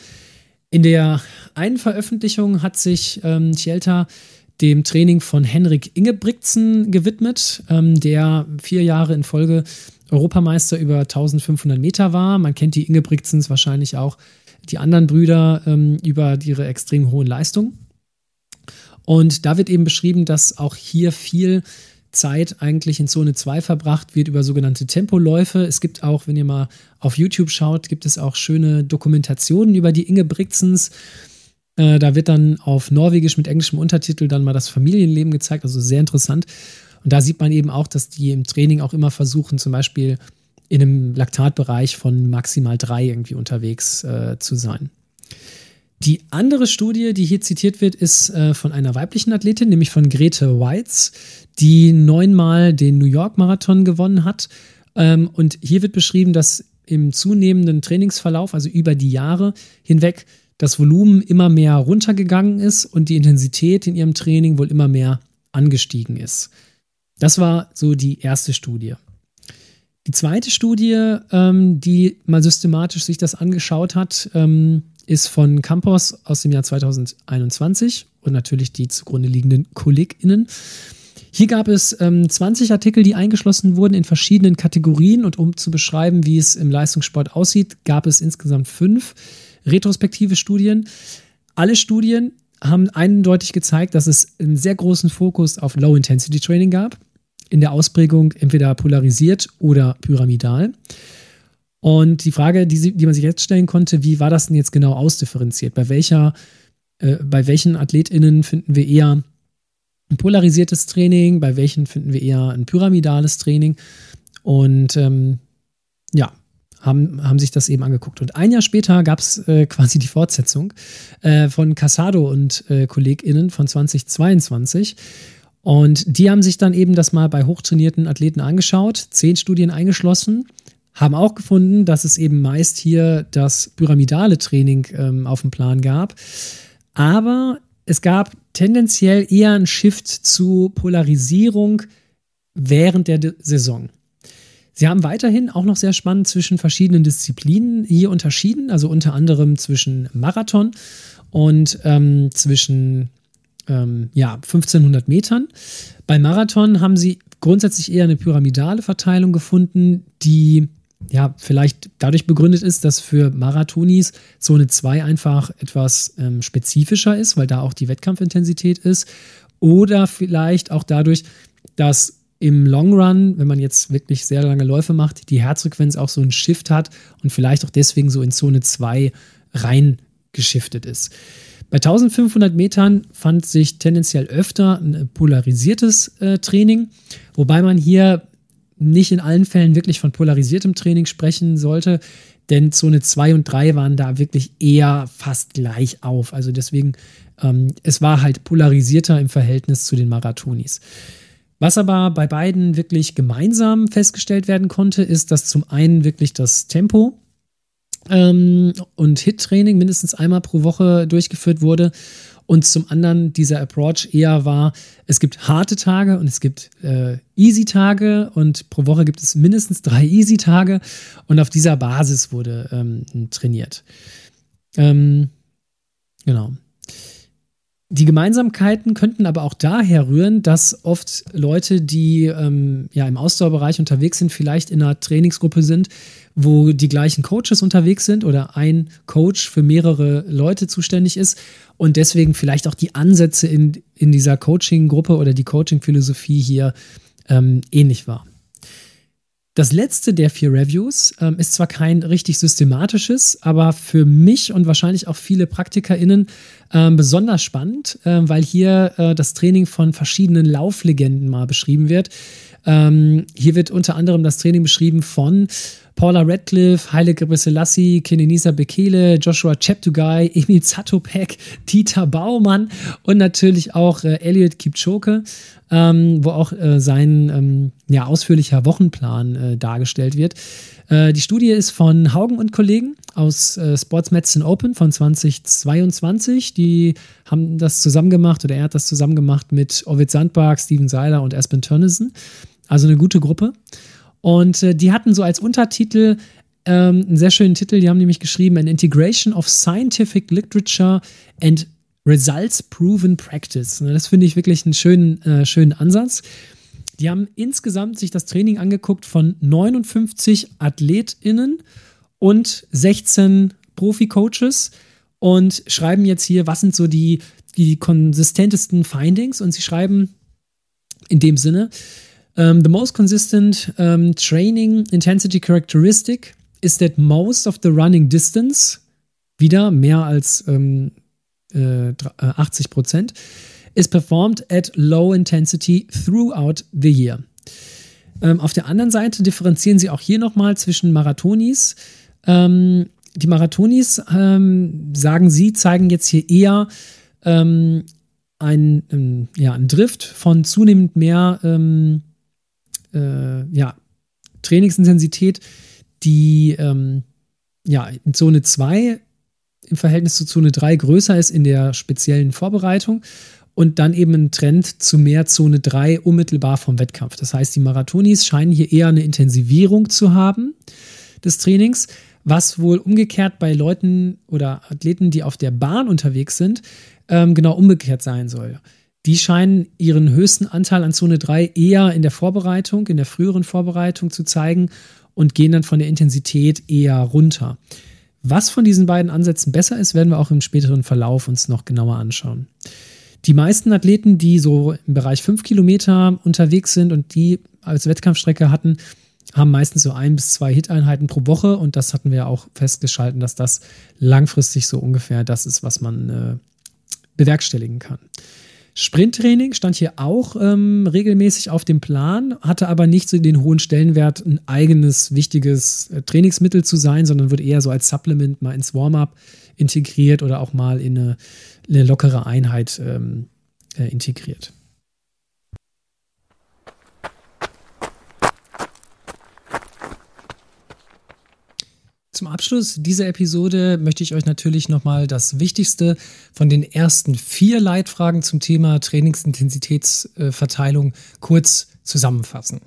In der einen Veröffentlichung hat sich ähm, Thielter dem Training von Henrik Ingebrigtsen gewidmet, ähm, der vier Jahre in Folge Europameister über 1500 Meter war. Man kennt die Ingebrigtsens wahrscheinlich auch, die anderen Brüder ähm, über ihre extrem hohen Leistungen. Und da wird eben beschrieben, dass auch hier viel Zeit eigentlich in Zone 2 verbracht wird über sogenannte Tempoläufe. Es gibt auch, wenn ihr mal auf YouTube schaut, gibt es auch schöne Dokumentationen über die Ingebrigtsens. Äh, da wird dann auf Norwegisch mit englischem Untertitel dann mal das Familienleben gezeigt, also sehr interessant. Und da sieht man eben auch, dass die im Training auch immer versuchen, zum Beispiel in einem Laktatbereich von maximal drei irgendwie unterwegs äh, zu sein. Die andere Studie, die hier zitiert wird, ist äh, von einer weiblichen Athletin, nämlich von Grete Weitz, die neunmal den New York Marathon gewonnen hat. Ähm, und hier wird beschrieben, dass im zunehmenden Trainingsverlauf, also über die Jahre hinweg, das Volumen immer mehr runtergegangen ist und die Intensität in ihrem Training wohl immer mehr angestiegen ist. Das war so die erste Studie. Die zweite Studie, ähm, die mal systematisch sich das angeschaut hat, ähm, ist von Campos aus dem Jahr 2021 und natürlich die zugrunde liegenden KollegInnen. Hier gab es ähm, 20 Artikel, die eingeschlossen wurden in verschiedenen Kategorien und um zu beschreiben, wie es im Leistungssport aussieht, gab es insgesamt fünf retrospektive Studien. Alle Studien haben eindeutig gezeigt, dass es einen sehr großen Fokus auf Low-Intensity-Training gab, in der Ausprägung entweder polarisiert oder pyramidal. Und die Frage, die, die man sich jetzt stellen konnte, wie war das denn jetzt genau ausdifferenziert? Bei welcher, äh, bei welchen AthletInnen finden wir eher ein polarisiertes Training, bei welchen finden wir eher ein pyramidales Training? Und ähm, ja, haben, haben sich das eben angeguckt. Und ein Jahr später gab es äh, quasi die Fortsetzung äh, von Casado und äh, KollegInnen von 2022. Und die haben sich dann eben das mal bei hochtrainierten Athleten angeschaut, zehn Studien eingeschlossen haben auch gefunden, dass es eben meist hier das pyramidale Training ähm, auf dem Plan gab. Aber es gab tendenziell eher einen Shift zu Polarisierung während der De Saison. Sie haben weiterhin auch noch sehr spannend zwischen verschiedenen Disziplinen hier unterschieden, also unter anderem zwischen Marathon und ähm, zwischen ähm, ja, 1500 Metern. Bei Marathon haben sie grundsätzlich eher eine pyramidale Verteilung gefunden, die ja, vielleicht dadurch begründet ist, dass für Marathonis Zone 2 einfach etwas ähm, spezifischer ist, weil da auch die Wettkampfintensität ist. Oder vielleicht auch dadurch, dass im Long Run, wenn man jetzt wirklich sehr lange Läufe macht, die Herzfrequenz auch so einen Shift hat und vielleicht auch deswegen so in Zone 2 reingeschiftet ist. Bei 1500 Metern fand sich tendenziell öfter ein polarisiertes äh, Training, wobei man hier nicht in allen Fällen wirklich von polarisiertem Training sprechen sollte, denn Zone 2 und 3 waren da wirklich eher fast gleich auf. Also deswegen, ähm, es war halt polarisierter im Verhältnis zu den Marathonis. Was aber bei beiden wirklich gemeinsam festgestellt werden konnte, ist, dass zum einen wirklich das Tempo ähm, und Hit-Training mindestens einmal pro Woche durchgeführt wurde und zum anderen dieser Approach eher war, es gibt harte Tage und es gibt äh, Easy-Tage und pro Woche gibt es mindestens drei Easy-Tage und auf dieser Basis wurde ähm, trainiert. Ähm, genau. Die Gemeinsamkeiten könnten aber auch daher rühren, dass oft Leute, die ähm, ja im Ausdauerbereich unterwegs sind, vielleicht in einer Trainingsgruppe sind, wo die gleichen Coaches unterwegs sind oder ein Coach für mehrere Leute zuständig ist und deswegen vielleicht auch die Ansätze in, in dieser Coaching-Gruppe oder die Coaching-Philosophie hier ähm, ähnlich war. Das letzte der vier Reviews ähm, ist zwar kein richtig systematisches, aber für mich und wahrscheinlich auch viele PraktikerInnen ähm, besonders spannend, äh, weil hier äh, das Training von verschiedenen Lauflegenden mal beschrieben wird. Ähm, hier wird unter anderem das Training beschrieben von Paula Radcliffe, Haile Gebrselassie, Kenenisa Bekele, Joshua Cheptugai, Emil Zatopek, Dieter Baumann und natürlich auch äh, Elliot Kipchoke, ähm, wo auch äh, sein ähm, ja, ausführlicher Wochenplan äh, dargestellt wird. Äh, die Studie ist von Haugen und Kollegen aus äh, Sports Medicine Open von 2022. Die haben das zusammen gemacht oder er hat das zusammen gemacht mit Ovid Sandberg, Steven Seiler und Aspen Turnison. Also eine gute Gruppe. Und äh, die hatten so als Untertitel ähm, einen sehr schönen Titel, die haben nämlich geschrieben: An Integration of Scientific Literature and Results Proven Practice. Das finde ich wirklich einen schönen, äh, schönen Ansatz. Die haben insgesamt sich das Training angeguckt von 59 AthletInnen und 16 Profi-Coaches und schreiben jetzt hier, was sind so die, die konsistentesten Findings. Und sie schreiben in dem Sinne, um, the most consistent um, training intensity characteristic is that most of the running distance, wieder mehr als ähm, äh, 80 Prozent, is performed at low intensity throughout the year. Ähm, auf der anderen Seite differenzieren sie auch hier nochmal zwischen Marathonis. Ähm, die Marathonis, ähm, sagen sie, zeigen jetzt hier eher ähm, ein, ähm, ja, ein Drift von zunehmend mehr ähm, äh, ja, Trainingsintensität, die ja, in Zone 2 im Verhältnis zu Zone 3 größer ist in der speziellen Vorbereitung und dann eben ein Trend zu mehr Zone 3 unmittelbar vom Wettkampf. Das heißt, die Marathonis scheinen hier eher eine Intensivierung zu haben des Trainings, was wohl umgekehrt bei Leuten oder Athleten, die auf der Bahn unterwegs sind, ähm, genau umgekehrt sein soll. Die scheinen ihren höchsten Anteil an Zone 3 eher in der Vorbereitung, in der früheren Vorbereitung zu zeigen und gehen dann von der Intensität eher runter. Was von diesen beiden Ansätzen besser ist, werden wir auch im späteren Verlauf uns noch genauer anschauen. Die meisten Athleten, die so im Bereich 5 Kilometer unterwegs sind und die als Wettkampfstrecke hatten, haben meistens so ein bis zwei Hit-Einheiten pro Woche und das hatten wir auch festgeschalten, dass das langfristig so ungefähr das ist, was man äh, bewerkstelligen kann. Sprinttraining stand hier auch ähm, regelmäßig auf dem Plan, hatte aber nicht so den hohen Stellenwert, ein eigenes wichtiges äh, Trainingsmittel zu sein, sondern wird eher so als Supplement mal ins Warm-up integriert oder auch mal in eine, eine lockere Einheit ähm, äh, integriert. Zum Abschluss dieser Episode möchte ich euch natürlich nochmal das Wichtigste von den ersten vier Leitfragen zum Thema Trainingsintensitätsverteilung kurz zusammenfassen.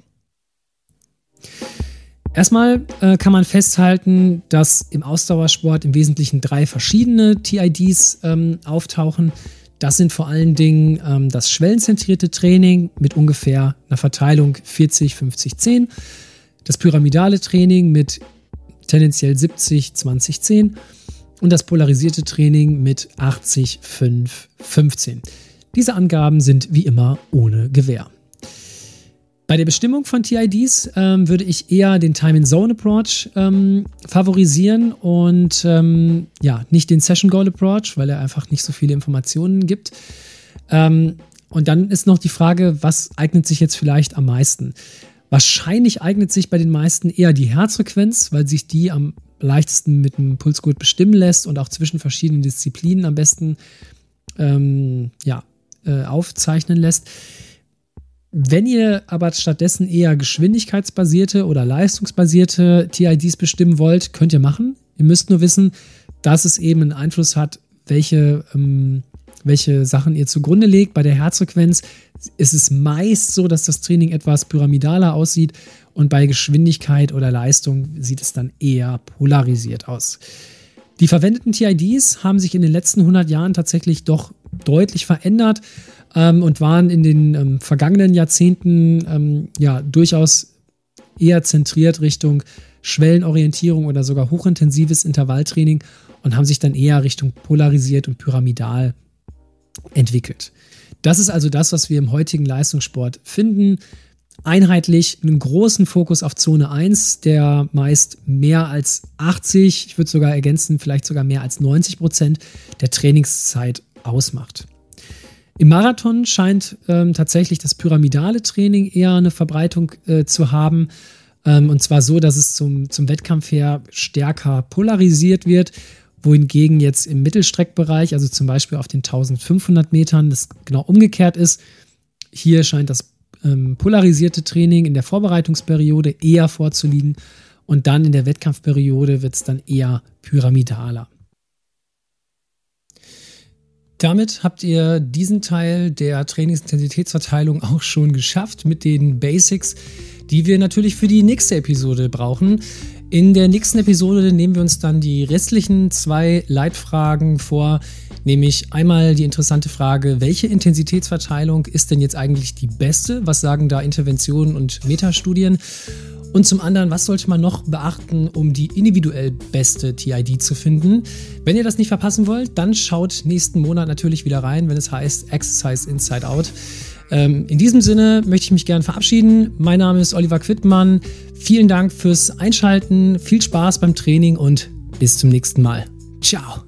Erstmal äh, kann man festhalten, dass im Ausdauersport im Wesentlichen drei verschiedene TIDs ähm, auftauchen. Das sind vor allen Dingen ähm, das schwellenzentrierte Training mit ungefähr einer Verteilung 40, 50, 10. Das pyramidale Training mit tendenziell 70, 20, 10 und das polarisierte Training mit 80, 5, 15. Diese Angaben sind wie immer ohne Gewähr. Bei der Bestimmung von TIDs ähm, würde ich eher den Time-in-Zone-Approach ähm, favorisieren und ähm, ja, nicht den Session-Goal-Approach, weil er einfach nicht so viele Informationen gibt. Ähm, und dann ist noch die Frage, was eignet sich jetzt vielleicht am meisten? Wahrscheinlich eignet sich bei den meisten eher die Herzfrequenz, weil sich die am leichtesten mit dem Pulsgurt bestimmen lässt und auch zwischen verschiedenen Disziplinen am besten ähm, ja, äh, aufzeichnen lässt. Wenn ihr aber stattdessen eher geschwindigkeitsbasierte oder leistungsbasierte TIDs bestimmen wollt, könnt ihr machen. Ihr müsst nur wissen, dass es eben einen Einfluss hat, welche ähm, welche Sachen ihr zugrunde legt. Bei der Herzfrequenz ist es meist so, dass das Training etwas pyramidaler aussieht und bei Geschwindigkeit oder Leistung sieht es dann eher polarisiert aus. Die verwendeten TIDs haben sich in den letzten 100 Jahren tatsächlich doch deutlich verändert ähm, und waren in den ähm, vergangenen Jahrzehnten ähm, ja durchaus eher zentriert Richtung Schwellenorientierung oder sogar hochintensives Intervalltraining und haben sich dann eher Richtung polarisiert und pyramidal entwickelt. Das ist also das, was wir im heutigen Leistungssport finden. Einheitlich einen großen Fokus auf Zone 1, der meist mehr als 80, ich würde sogar ergänzen, vielleicht sogar mehr als 90 Prozent der Trainingszeit ausmacht. Im Marathon scheint ähm, tatsächlich das pyramidale Training eher eine Verbreitung äh, zu haben. Ähm, und zwar so, dass es zum, zum Wettkampf her stärker polarisiert wird wohingegen jetzt im Mittelstreckbereich, also zum Beispiel auf den 1500 Metern, das genau umgekehrt ist. Hier scheint das ähm, polarisierte Training in der Vorbereitungsperiode eher vorzuliegen und dann in der Wettkampfperiode wird es dann eher pyramidaler. Damit habt ihr diesen Teil der Trainingsintensitätsverteilung auch schon geschafft mit den Basics, die wir natürlich für die nächste Episode brauchen. In der nächsten Episode nehmen wir uns dann die restlichen zwei Leitfragen vor, nämlich einmal die interessante Frage, welche Intensitätsverteilung ist denn jetzt eigentlich die beste? Was sagen da Interventionen und Metastudien? Und zum anderen, was sollte man noch beachten, um die individuell beste TID zu finden? Wenn ihr das nicht verpassen wollt, dann schaut nächsten Monat natürlich wieder rein, wenn es heißt Exercise Inside Out. Ähm, in diesem Sinne möchte ich mich gerne verabschieden. Mein Name ist Oliver Quittmann. Vielen Dank fürs Einschalten, viel Spaß beim Training und bis zum nächsten Mal. Ciao.